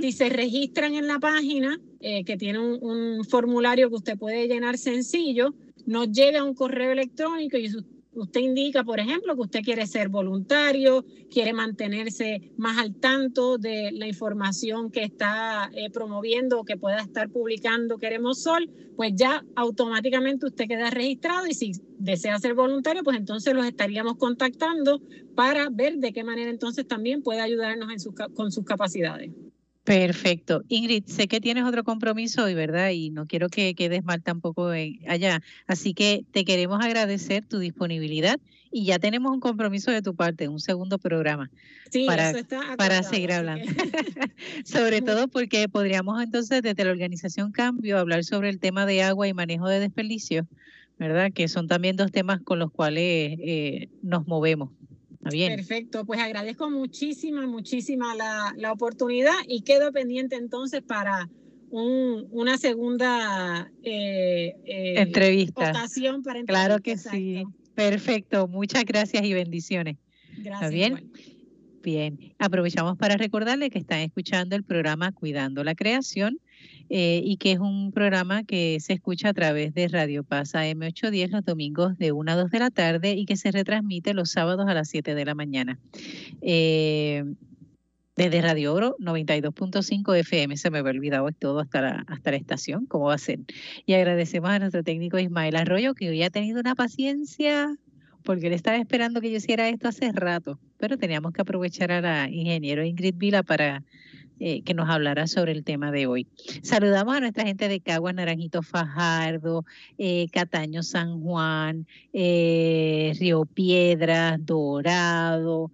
Si se registran en la página, eh, que tiene un, un, formulario que usted puede llenar sencillo, nos llega un correo electrónico y Usted indica, por ejemplo, que usted quiere ser voluntario, quiere mantenerse más al tanto de la información que está eh, promoviendo o que pueda estar publicando Queremos Sol, pues ya automáticamente usted queda registrado y si desea ser voluntario, pues entonces los estaríamos contactando para ver de qué manera entonces también puede ayudarnos con sus capacidades. Perfecto. Ingrid, sé que tienes otro compromiso hoy, ¿verdad? Y no quiero que quedes mal tampoco allá. Así que te queremos agradecer tu disponibilidad y ya tenemos un compromiso de tu parte, un segundo programa sí, para, eso está para seguir hablando. sobre todo porque podríamos entonces desde la organización Cambio hablar sobre el tema de agua y manejo de desperdicios, ¿verdad? Que son también dos temas con los cuales eh, nos movemos. Perfecto, pues agradezco muchísima, muchísima la, oportunidad y quedo pendiente entonces para una segunda eh, eh, entrevista. Ocasión para claro que sí. Perfecto, muchas gracias y bendiciones. Gracias. bien? Bien, aprovechamos para recordarle que están escuchando el programa Cuidando la Creación eh, y que es un programa que se escucha a través de Radio Paz M810 los domingos de 1 a 2 de la tarde y que se retransmite los sábados a las 7 de la mañana. Eh, desde Radio Oro 92.5 FM, se me había olvidado todo hasta la, hasta la estación, ¿cómo va a ser? Y agradecemos a nuestro técnico Ismael Arroyo, que hoy ha tenido una paciencia, porque él estaba esperando que yo hiciera esto hace rato, pero teníamos que aprovechar a la ingeniero Ingrid Vila para eh, que nos hablará sobre el tema de hoy. Saludamos a nuestra gente de Caguas, Naranjito Fajardo, eh, Cataño San Juan, eh, Río Piedras, Dorado,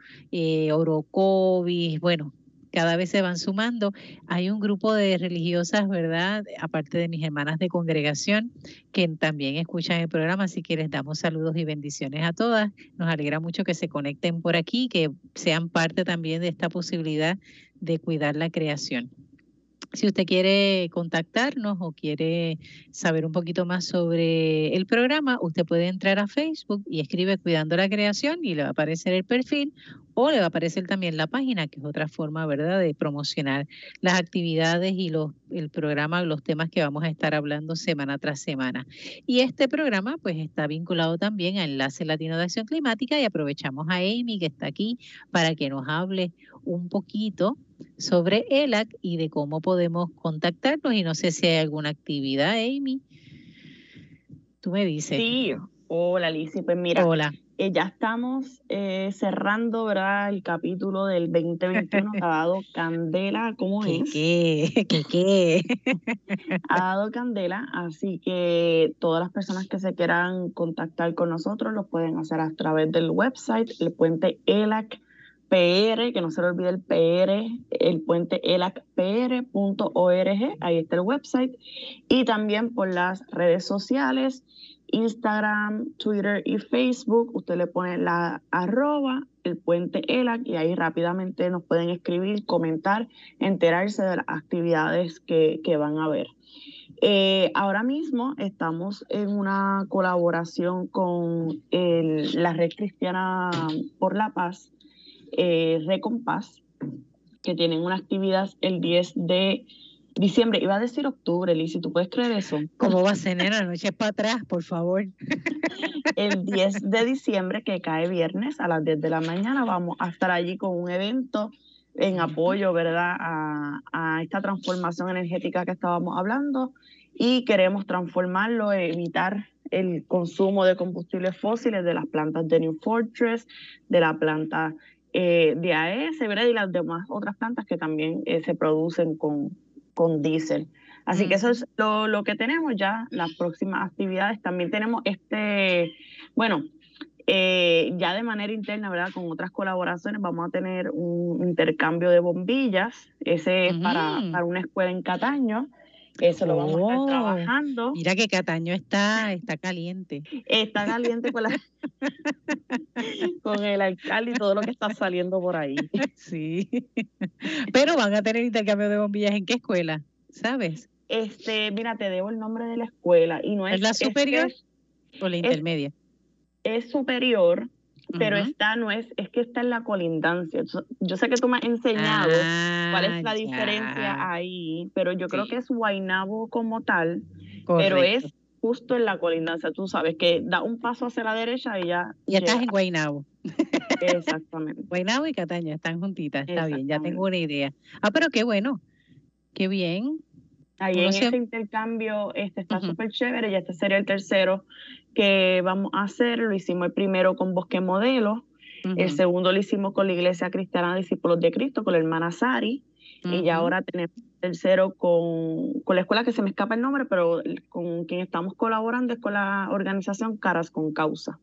Orocovis, bueno, cada vez se van sumando. Hay un grupo de religiosas, ¿verdad? Aparte de mis hermanas de congregación, que también escuchan el programa, así que les damos saludos y bendiciones a todas. Nos alegra mucho que se conecten por aquí, que sean parte también de esta posibilidad de cuidar la creación. Si usted quiere contactarnos o quiere saber un poquito más sobre el programa, usted puede entrar a Facebook y escribe Cuidando la Creación y le va a aparecer el perfil o le va a aparecer también la página, que es otra forma, ¿verdad?, de promocionar las actividades y los, el programa, los temas que vamos a estar hablando semana tras semana. Y este programa, pues, está vinculado también a Enlace Latino de Acción Climática y aprovechamos a Amy, que está aquí, para que nos hable un poquito sobre ELAC y de cómo podemos contactarnos. Y no sé si hay alguna actividad, Amy. Tú me dices. Sí, hola Lizy, pues mira. Hola. Eh, ya estamos eh, cerrando, ¿verdad? El capítulo del 2021 ha dado candela, ¿cómo es? ¿Qué? ¿Qué? ¿Qué? ha dado candela, así que todas las personas que se quieran contactar con nosotros lo pueden hacer a través del website, el puente ELAC PR, que no se le olvide el PR, el puente elacpr.org, ahí está el website, y también por las redes sociales, Instagram, Twitter y Facebook, usted le pone la arroba, el puente ELAC, y ahí rápidamente nos pueden escribir, comentar, enterarse de las actividades que, van a ver. Eh, ahora mismo estamos en una colaboración con la Red Cristiana por la Paz, eh, Recompás, que tienen una actividad el 10 de diciembre. Iba a decir octubre, Liz, ¿tú puedes creer eso? ¿Cómo va a ser, la noche para atrás, por favor. el 10 de diciembre, que cae viernes a las 10 de la mañana, vamos a estar allí con un evento en apoyo, ¿verdad?, a, a esta transformación energética que estábamos hablando y queremos transformarlo, evitar el consumo de combustibles fósiles de las plantas de New Fortress, de la planta eh, de AES ¿verdad? y las demás otras plantas que también eh, se producen con, con diésel. Así que eso es lo, lo, que tenemos ya, las próximas actividades. También tenemos este, bueno, eh, ya de manera interna, ¿verdad? Con otras colaboraciones vamos a tener un intercambio de bombillas. Ese es para, para una escuela en Cataño. Eso lo vamos a estar oh, trabajando. Mira que Cataño está, está caliente. Está caliente con, la, con el alcalde y todo lo que está saliendo por ahí. Sí. Pero van a tener intercambio de bombillas en qué escuela, ¿sabes? Este, mira, te debo el nombre de la escuela y no es. ¿Es la superior o la intermedia? Es, superior, pero está, no es, es que está en la colindancia. Yo sé que tú me has enseñado cuál es la ah, diferencia ahí, pero yo creo que es Guainabo como tal, pero es justo en la colindancia. Tú sabes que da un paso hacia la derecha y ya. Y estás en Guainabo. Exactamente. Guainabo y Cataña están juntitas, está bien, ya tengo una idea. Ah, pero qué bueno, qué bien. Ahí en ese intercambio este está súper chévere y este sería el tercero que vamos a hacer. Lo hicimos el primero con Bosque Modelo, el segundo lo hicimos con la Iglesia Cristiana Discípulos de Cristo, con la hermana Sari, y ya ahora tenemos el tercero con, con la escuela que se me escapa el nombre, pero con quien estamos colaborando es con la organización Caras con Causa.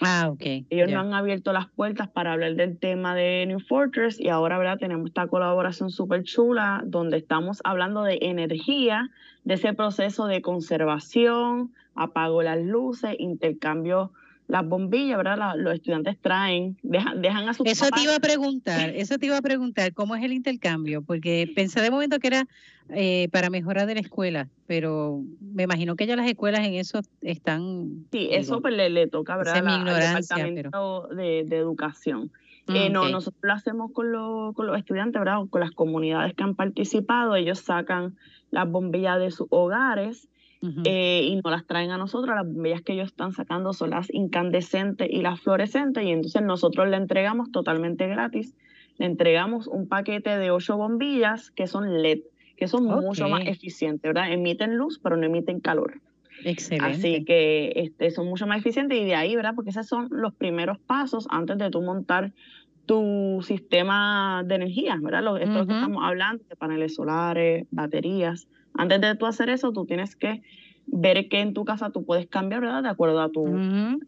Ah, ok. Ellos nos han abierto las puertas para hablar del tema de New Fortress y ahora, ¿verdad? Tenemos esta colaboración súper chula donde estamos hablando de energía, de ese proceso de conservación, apago las luces, intercambio las bombillas, ¿verdad? los estudiantes traen, dejan, dejan a sus Eso te iba a preguntar, eso te iba a preguntar, ¿cómo es el intercambio? Porque pensé de momento que era eh, para mejorar de la escuela, pero me imagino que ya las escuelas en eso están... Sí, eso pues le, toca, ¿verdad? al Departamento de, Educación. Eh, no, nosotros lo hacemos con, con los estudiantes, ¿verdad? Con las comunidades que han participado, ellos sacan las bombillas de sus hogares eh, y no las traen a nosotros. Las bombillas que ellos están sacando son las incandescentes y las fluorescentes y entonces nosotros le entregamos totalmente gratis. Le entregamos un paquete de ocho bombillas que son LED, que son mucho más eficientes, ¿verdad? Emiten luz, pero no emiten calor. Excelente. Así que este, son mucho más eficientes y de ahí, ¿verdad? Porque esos son los primeros pasos antes de tú montar tu sistema de energía, ¿verdad? Lo, esto que estamos hablando, de paneles solares, baterías. Antes de tú hacer eso, tú tienes que ver que en tu casa tú puedes cambiar, ¿verdad? De acuerdo a tu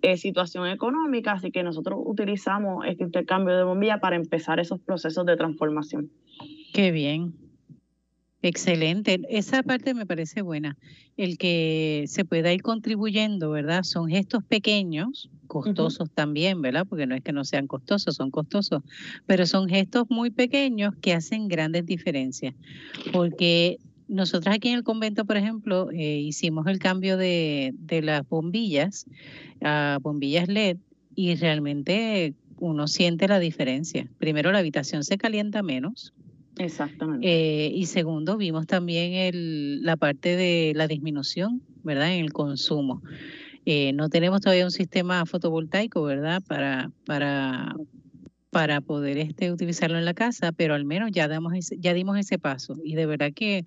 eh, situación económica. Así que nosotros utilizamos este intercambio de bombilla para empezar esos procesos de transformación. Qué bien. Excelente. Esa parte me parece buena. El que se pueda ir contribuyendo, ¿verdad? Son gestos pequeños, costosos también, ¿verdad? Porque no es que no sean costosos, son costosos, pero son gestos muy pequeños que hacen grandes diferencias. Porque nosotros aquí en el convento, por ejemplo, eh, hicimos el cambio de, de las bombillas a bombillas LED y realmente uno siente la diferencia. Primero, la habitación se calienta menos Exactamente. Eh, y segundo, vimos también el, la parte de la disminución, ¿verdad? En el consumo. Eh, no tenemos todavía un sistema fotovoltaico, ¿verdad? Para, para, para poder este, utilizarlo en la casa, pero al menos ya, damos ya dimos ese paso y de verdad que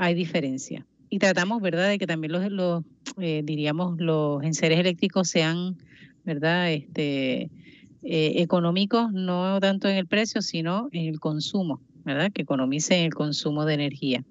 hay diferencia. Y tratamos, ¿verdad?, de que también los, los eh, diríamos, los enseres eléctricos sean, ¿verdad?, este, económicos, no tanto en el precio, sino en el consumo ¿verdad? Que economice el consumo de energía.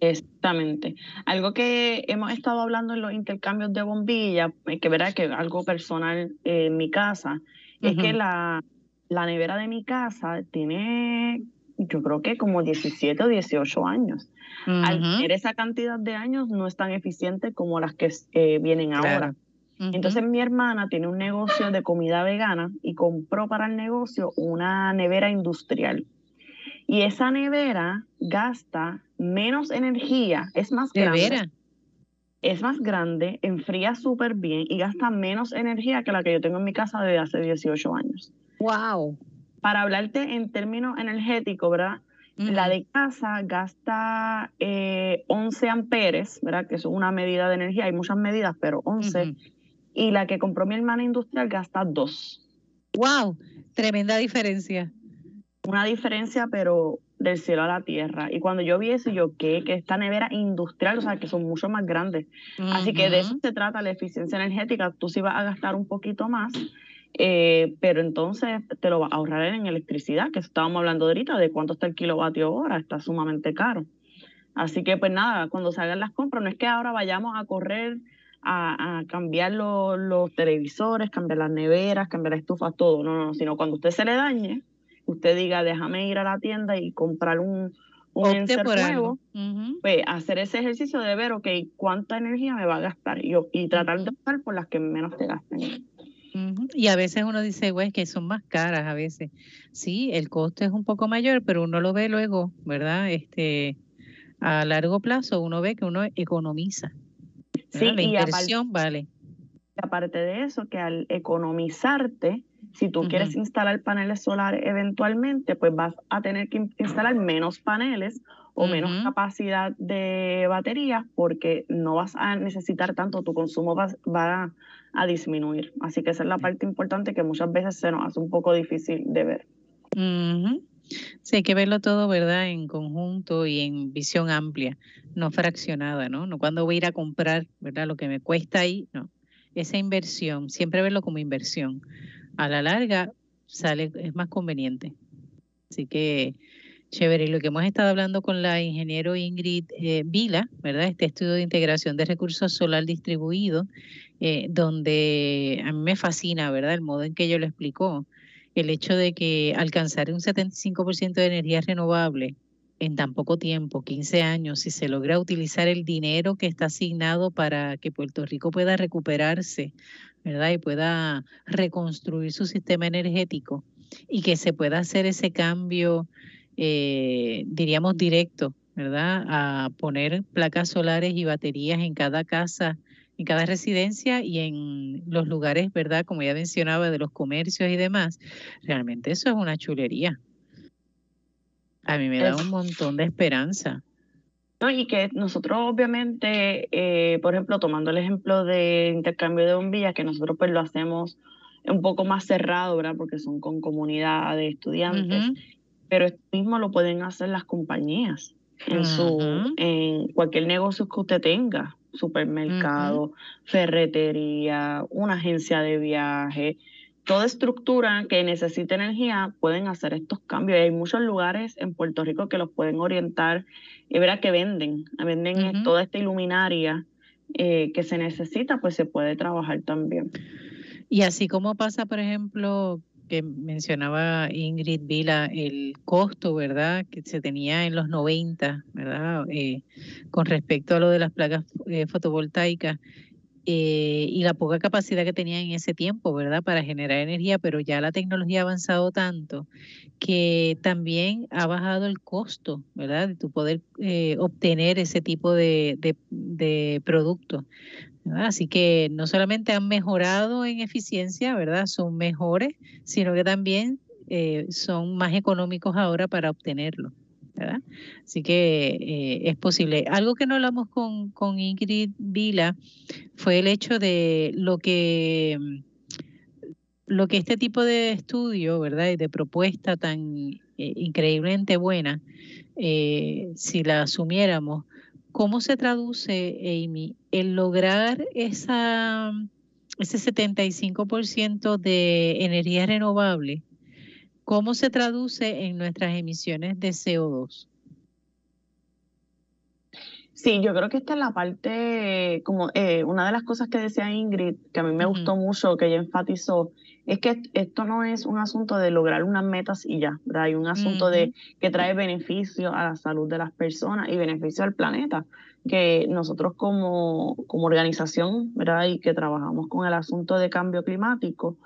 Exactamente. Algo que hemos estado hablando en los intercambios de bombillas, eh, que verá que algo personal en mi casa, es que la, la nevera de mi casa tiene, yo creo que como 17 o 18 años. Al tener esa cantidad de años no es tan eficiente como las que eh, vienen ahora. Entonces mi hermana tiene un negocio de comida vegana y compró para el negocio una nevera industrial. Y esa nevera gasta menos energía, es más grande. Es más grande, enfría súper bien y gasta menos energía que la que yo tengo en mi casa desde hace 18 años. ¡Wow! Para hablarte en términos energéticos, ¿verdad? La de casa gasta 11 eh, amperes, ¿verdad? Que es una medida de energía, hay muchas medidas, pero 11. Y la que compró mi hermana industrial gasta 2. ¡Wow! Tremenda diferencia una diferencia, pero del cielo a la tierra. Y cuando yo vi eso, yo, ¿qué? Que esta nevera industrial, o sea, que son mucho más grandes. Así que de eso se trata la eficiencia energética. Tú sí vas a gastar un poquito más, eh, pero entonces te lo va a ahorrar en electricidad, que estábamos hablando ahorita de cuánto está el kilovatio hora, está sumamente caro. Así que pues nada, cuando se hagan las compras, no es que ahora vayamos a correr a, cambiar los, televisores, cambiar las neveras, cambiar las estufas, todo, no, no, sino cuando usted se le dañe, usted diga, déjame ir a la tienda y comprar un, un nuevo, pues hacer ese ejercicio de ver, ok, cuánta energía me va a gastar y, y tratar de optar por las que menos te gasten. Y a veces uno dice, güey, que son más caras a veces. Sí, el costo es un poco mayor, pero uno lo ve luego, ¿verdad? Este, a largo plazo uno ve que uno economiza. Sí, la inversión vale. Aparte de eso, que al economizarte, si tú quieres instalar paneles solares eventualmente, pues vas a tener que instalar menos paneles o menos capacidad de batería porque no vas a necesitar tanto, tu consumo va, va, a disminuir. Así que esa es la parte importante que muchas veces se nos hace un poco difícil de ver. Sí, hay que verlo todo, ¿verdad? En conjunto y en visión amplia, no fraccionada, ¿no? No cuando voy a ir a comprar, ¿verdad? Lo que me cuesta ahí, no. Esa inversión, siempre verlo como inversión. A la larga sale, es más conveniente. Así que Chévere, lo que hemos estado hablando con la ingeniero Ingrid eh, Vila, ¿verdad? Este estudio de integración de recursos solar distribuidos, eh, donde a mí me fascina, ¿verdad? El modo en que ella lo explicó, el hecho de que alcanzar un 75% de energía renovable en tan poco tiempo, 15 años, si se logra utilizar el dinero que está asignado para que Puerto Rico pueda recuperarse, ¿verdad? Y pueda reconstruir su sistema energético y que se pueda hacer ese cambio eh, diríamos, directo, ¿verdad? A poner placas solares y baterías en cada casa, en cada residencia y en los lugares, ¿verdad? Como ya mencionaba, de los comercios y demás. Realmente eso es una chulería. A mí me da un montón de esperanza. No, y que nosotros obviamente, eh, por ejemplo, tomando el ejemplo de intercambio de bombillas, que nosotros pues lo hacemos un poco más cerrado, ¿verdad? Porque son con comunidad de estudiantes pero esto mismo lo pueden hacer las compañías en su en cualquier negocio que usted tenga, supermercado, ferretería, una agencia de viaje, toda estructura que necesite energía pueden hacer estos cambios. hay muchos lugares en Puerto Rico que los pueden orientar y verá que venden, venden toda esta iluminaria eh, que se necesita, pues se puede trabajar también. Y así como pasa, por ejemplo, que mencionaba Ingrid Vila, el costo, ¿verdad?, que se tenía en los 90, ¿verdad?, eh, con respecto a lo de las placas eh, fotovoltaicas eh, y la poca capacidad que tenía en ese tiempo, ¿verdad?, para generar energía, pero ya la tecnología ha avanzado tanto que también ha bajado el costo, ¿verdad?, de tu poder obtener ese tipo de, de, de productos. Así que no solamente han mejorado en eficiencia, ¿verdad? Son mejores, sino que también eh, son más económicos ahora para obtenerlo. ¿verdad? Así que eh, es posible. Algo que no hablamos con, con Ingrid Vila fue el hecho de lo que lo que este tipo de estudio, ¿verdad? Y de propuesta tan eh, increíblemente buena, si la asumiéramos, ¿Cómo se traduce, Amy, el lograr esa, ese 75% de energía renovable? ¿Cómo se traduce en nuestras emisiones de CO2? Sí, yo creo que esta es la parte, como eh, una de las cosas que decía Ingrid, que a mí me gustó mucho, que ella enfatizó, es que esto no es un asunto de lograr unas metas y ya, ¿verdad? Hay un asunto de que trae beneficio a la salud de las personas y beneficio al planeta, que nosotros como, como organización, ¿verdad? Y que trabajamos con el asunto de cambio climático,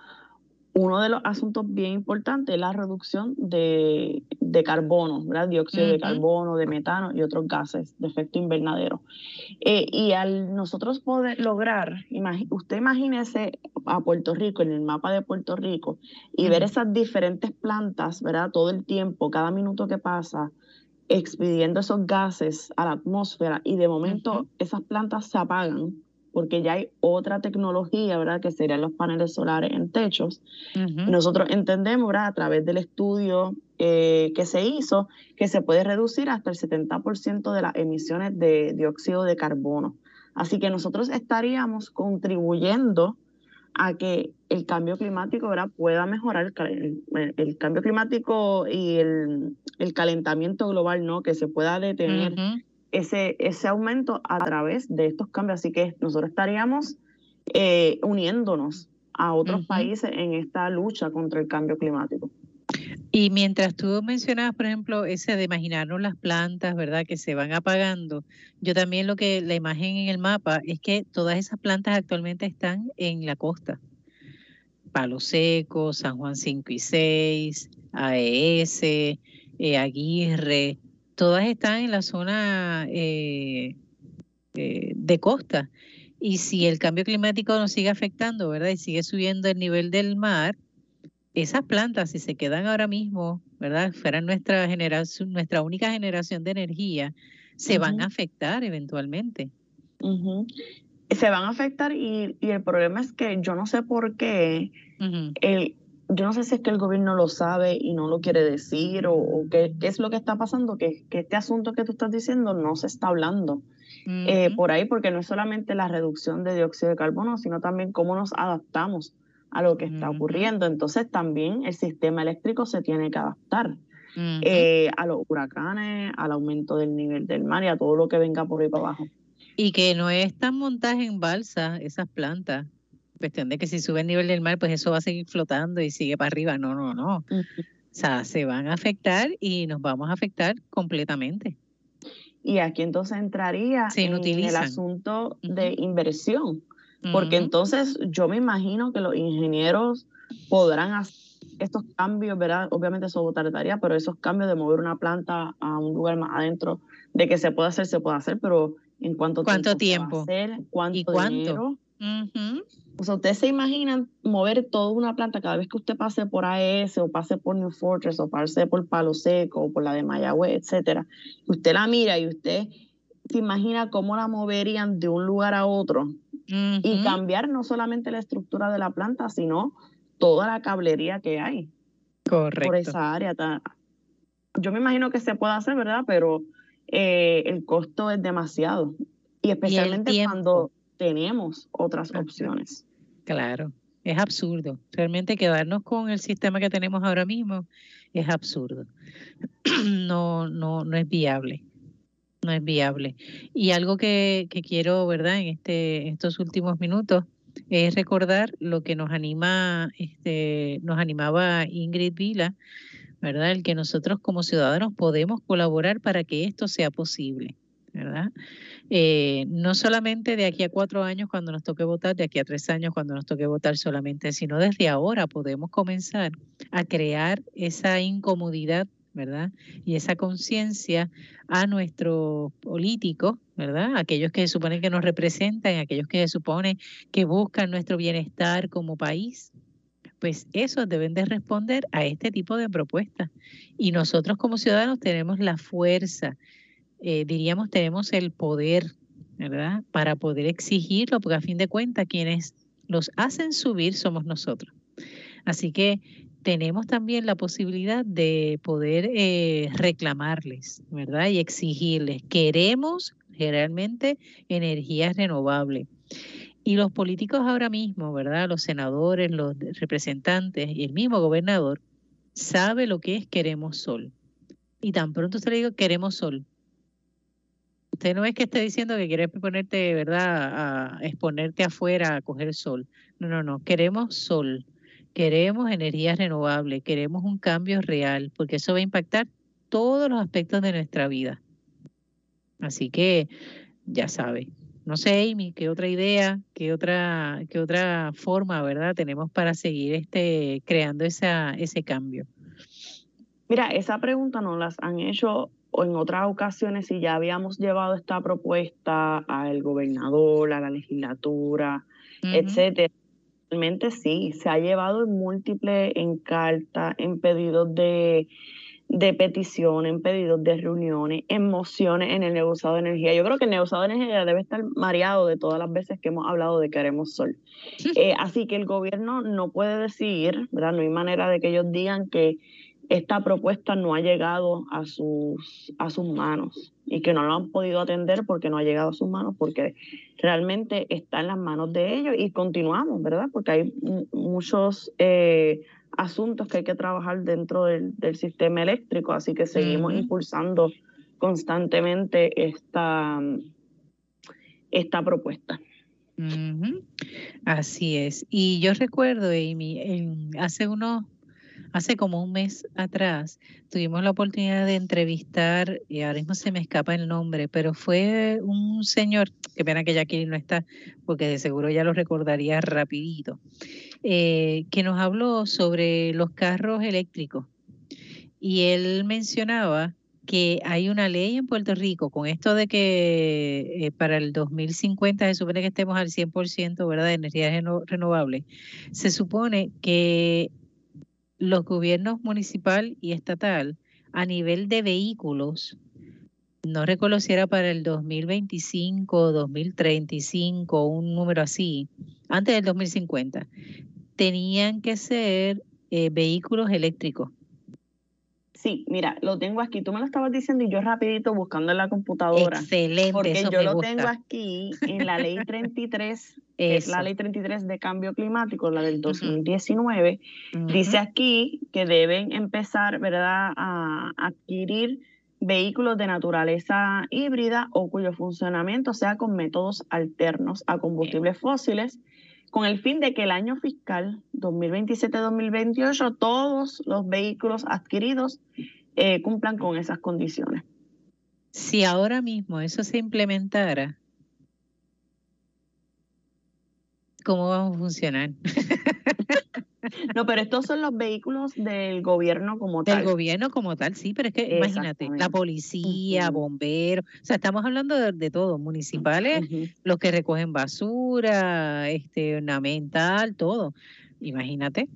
uno de los asuntos bien importantes es la reducción de, carbono, ¿verdad? dióxido de carbono, de metano y otros gases de efecto invernadero. Eh, y al nosotros poder lograr, usted imagínese a Puerto Rico, en el mapa de Puerto Rico, y ver esas diferentes plantas, ¿verdad? Todo el tiempo, cada minuto que pasa, expidiendo esos gases a la atmósfera y de momento esas plantas se apagan porque ya hay otra tecnología, ¿verdad? Que serían los paneles solares en techos. Nosotros entendemos, ¿verdad? A través del estudio eh, que se hizo, que se puede reducir hasta el 70% de las emisiones de dióxido de carbono. Así que nosotros estaríamos contribuyendo a que el cambio climático ¿verdad? pueda mejorar el, cambio climático y el, calentamiento global, ¿no? Que se pueda detener ese, ese aumento a través de estos cambios. Así que nosotros estaríamos eh, uniéndonos a otros países en esta lucha contra el cambio climático. Y mientras tú mencionabas, por ejemplo, ese de imaginarnos las plantas, ¿verdad? Que se van apagando, yo también lo que la imagen en el mapa es que todas esas plantas actualmente están en la costa. Palo Seco, San Juan 5 y 6, AES, eh, Aguirre, todas están en la zona eh, eh, de costa. Y si el cambio climático nos sigue afectando, ¿verdad? Y sigue subiendo el nivel del mar, esas plantas, si se quedan ahora mismo, ¿verdad? Fueran nuestra generación, nuestra única generación de energía, se van a afectar eventualmente. Se van a afectar y, el problema es que yo no sé por qué, el, yo no sé si es que el gobierno lo sabe y no lo quiere decir o, qué, es lo que está pasando, que, que, este asunto que tú estás diciendo no se está hablando. Eh, por ahí, porque no es solamente la reducción de dióxido de carbono, sino también cómo nos adaptamos a lo que está ocurriendo. Entonces también el sistema eléctrico se tiene que adaptar eh, a los huracanes, al aumento del nivel del mar y a todo lo que venga por ahí para abajo. Y que no es tan montaje en balsa esas plantas. Cuestión de que si sube el nivel del mar, pues eso va a seguir flotando y sigue para arriba. No, no, no. O sea, se van a afectar y nos vamos a afectar completamente. Y aquí entonces entraría en el asunto de inversión. Porque entonces yo me imagino que los ingenieros podrán hacer estos cambios, ¿verdad? Obviamente eso tardaría, pero esos cambios de mover una planta a un lugar más adentro, de que se pueda hacer, se puede hacer, pero en cuánto, ¿Cuánto tiempo, hacer, cuánto ¿Y cuánto? O sea, ustedes se imaginan mover toda una planta cada vez que usted pase por AES o pase por New Fortress o pase por Palo Seco o por la de Mayagüez, etcétera. Usted la mira y usted se imagina cómo la moverían de un lugar a otro y cambiar no solamente la estructura de la planta, sino toda la cablería que hay Correcto. por esa área. Yo me imagino que se puede hacer, ¿verdad? Pero eh, el costo es demasiado. Y especialmente cuando tenemos otras opciones. Claro, es absurdo. Realmente quedarnos con el sistema que tenemos ahora mismo es absurdo. No, no, no es viable no es viable. Y algo que, quiero, ¿verdad?, en este, estos últimos minutos es recordar lo que nos anima, este, nos animaba Ingrid Vila, ¿verdad? El que nosotros como ciudadanos podemos colaborar para que esto sea posible, ¿verdad? Eh, no solamente de aquí a cuatro años cuando nos toque votar, de aquí a tres años cuando nos toque votar solamente, sino desde ahora podemos comenzar a crear esa incomodidad ¿verdad? Y esa conciencia a nuestros políticos, ¿verdad? Aquellos que se supone que nos representan, aquellos que se supone que buscan nuestro bienestar como país, pues esos deben de responder a este tipo de propuestas. Y nosotros como ciudadanos tenemos la fuerza, eh, diríamos, tenemos el poder, ¿verdad? Para poder exigirlo, porque a fin de cuentas quienes los hacen subir somos nosotros. Así que tenemos también la posibilidad de poder eh, reclamarles, ¿verdad? Y exigirles. Queremos realmente energías renovables. Y los políticos ahora mismo, ¿verdad? Los senadores, los representantes y el mismo gobernador sabe lo que es queremos sol. Y tan pronto se le digo queremos sol. Usted no es que esté diciendo que quiere ponerte, ¿verdad?, a exponerte afuera a coger sol. No, no, no. Queremos sol Queremos energías renovables, queremos un cambio real, porque eso va a impactar todos los aspectos de nuestra vida. Así que ya sabe. No sé, Amy, qué otra idea, qué otra, qué otra forma, ¿verdad? Tenemos para seguir este creando esa, ese cambio. Mira, esa pregunta nos las han hecho en otras ocasiones y ya habíamos llevado esta propuesta al gobernador, a la legislatura, etcétera. Realmente sí, se ha llevado en múltiples, en cartas, en pedidos de, de petición, en pedidos de reuniones, en mociones en el negociado de energía. Yo creo que el negociado de energía debe estar mareado de todas las veces que hemos hablado de queremos sol. Eh, así que el gobierno no puede decir, ¿verdad? No hay manera de que ellos digan que esta propuesta no ha llegado a sus, a sus manos y que no lo han podido atender porque no ha llegado a sus manos, porque realmente está en las manos de ellos y continuamos, ¿verdad? Porque hay muchos eh, asuntos que hay que trabajar dentro del, sistema eléctrico, así que seguimos impulsando constantemente esta, esta propuesta. Así es. Y yo recuerdo, Amy, en, hace unos hace como un mes atrás tuvimos la oportunidad de entrevistar, y ahora mismo se me escapa el nombre, pero fue un señor, que pena que Jacqueline no está, porque de seguro ya lo recordaría rapidito, eh, que nos habló sobre los carros eléctricos. Y él mencionaba que hay una ley en Puerto Rico con esto de que eh, para el 2050 se supone que estemos al 100% ¿verdad? de energías renovables. Se supone que los gobiernos municipal y estatal a nivel de vehículos, no recuerdo si era para el 2025, 2035, un número así, antes del 2050, tenían que ser eh, vehículos eléctricos. Sí, mira, lo tengo aquí. Tú me lo estabas diciendo y yo rapidito buscando en la computadora. Excelente. Porque yo lo tengo aquí en la ley 33, es la ley 33 de cambio climático, la del 2019. Dice aquí que deben empezar, ¿verdad?, a adquirir vehículos de naturaleza híbrida o cuyo funcionamiento sea con métodos alternos a combustibles fósiles con el fin de que el año fiscal 2027-2028 todos los vehículos adquiridos eh, cumplan con esas condiciones. Si ahora mismo eso se implementara, ¿cómo vamos a funcionar? No, pero estos son los vehículos del gobierno como tal. Del gobierno como tal, sí, pero es que imagínate, la policía, bomberos, o sea, estamos hablando de, todo, municipales, los que recogen basura, este, ornamental, todo. Imagínate.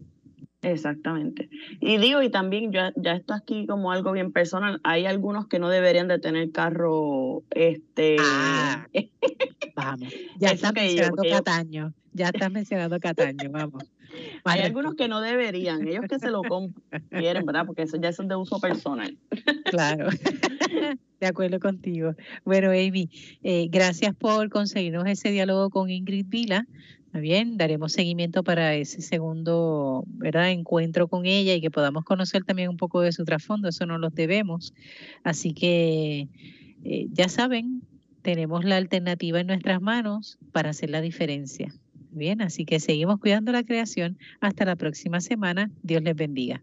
Exactamente. Y digo, y también ya, ya esto aquí como algo bien personal, hay algunos que no deberían de tener carro, este... Ah, vamos, ya estás mencionando Cataño, ya estás mencionando Cataño, vamos. Hay algunos que no deberían, ellos que se lo quieren, ¿verdad? Porque eso ya es de uso personal. Claro, de acuerdo contigo. Bueno, Amy, eh, gracias por conseguirnos ese diálogo con Ingrid Vila. Bien, daremos seguimiento para ese segundo ¿verdad? encuentro con ella y que podamos conocer también un poco de su trasfondo, eso no los debemos. Así que eh, ya saben, tenemos la alternativa en nuestras manos para hacer la diferencia. Bien, así que seguimos cuidando la creación. Hasta la próxima semana. Dios les bendiga.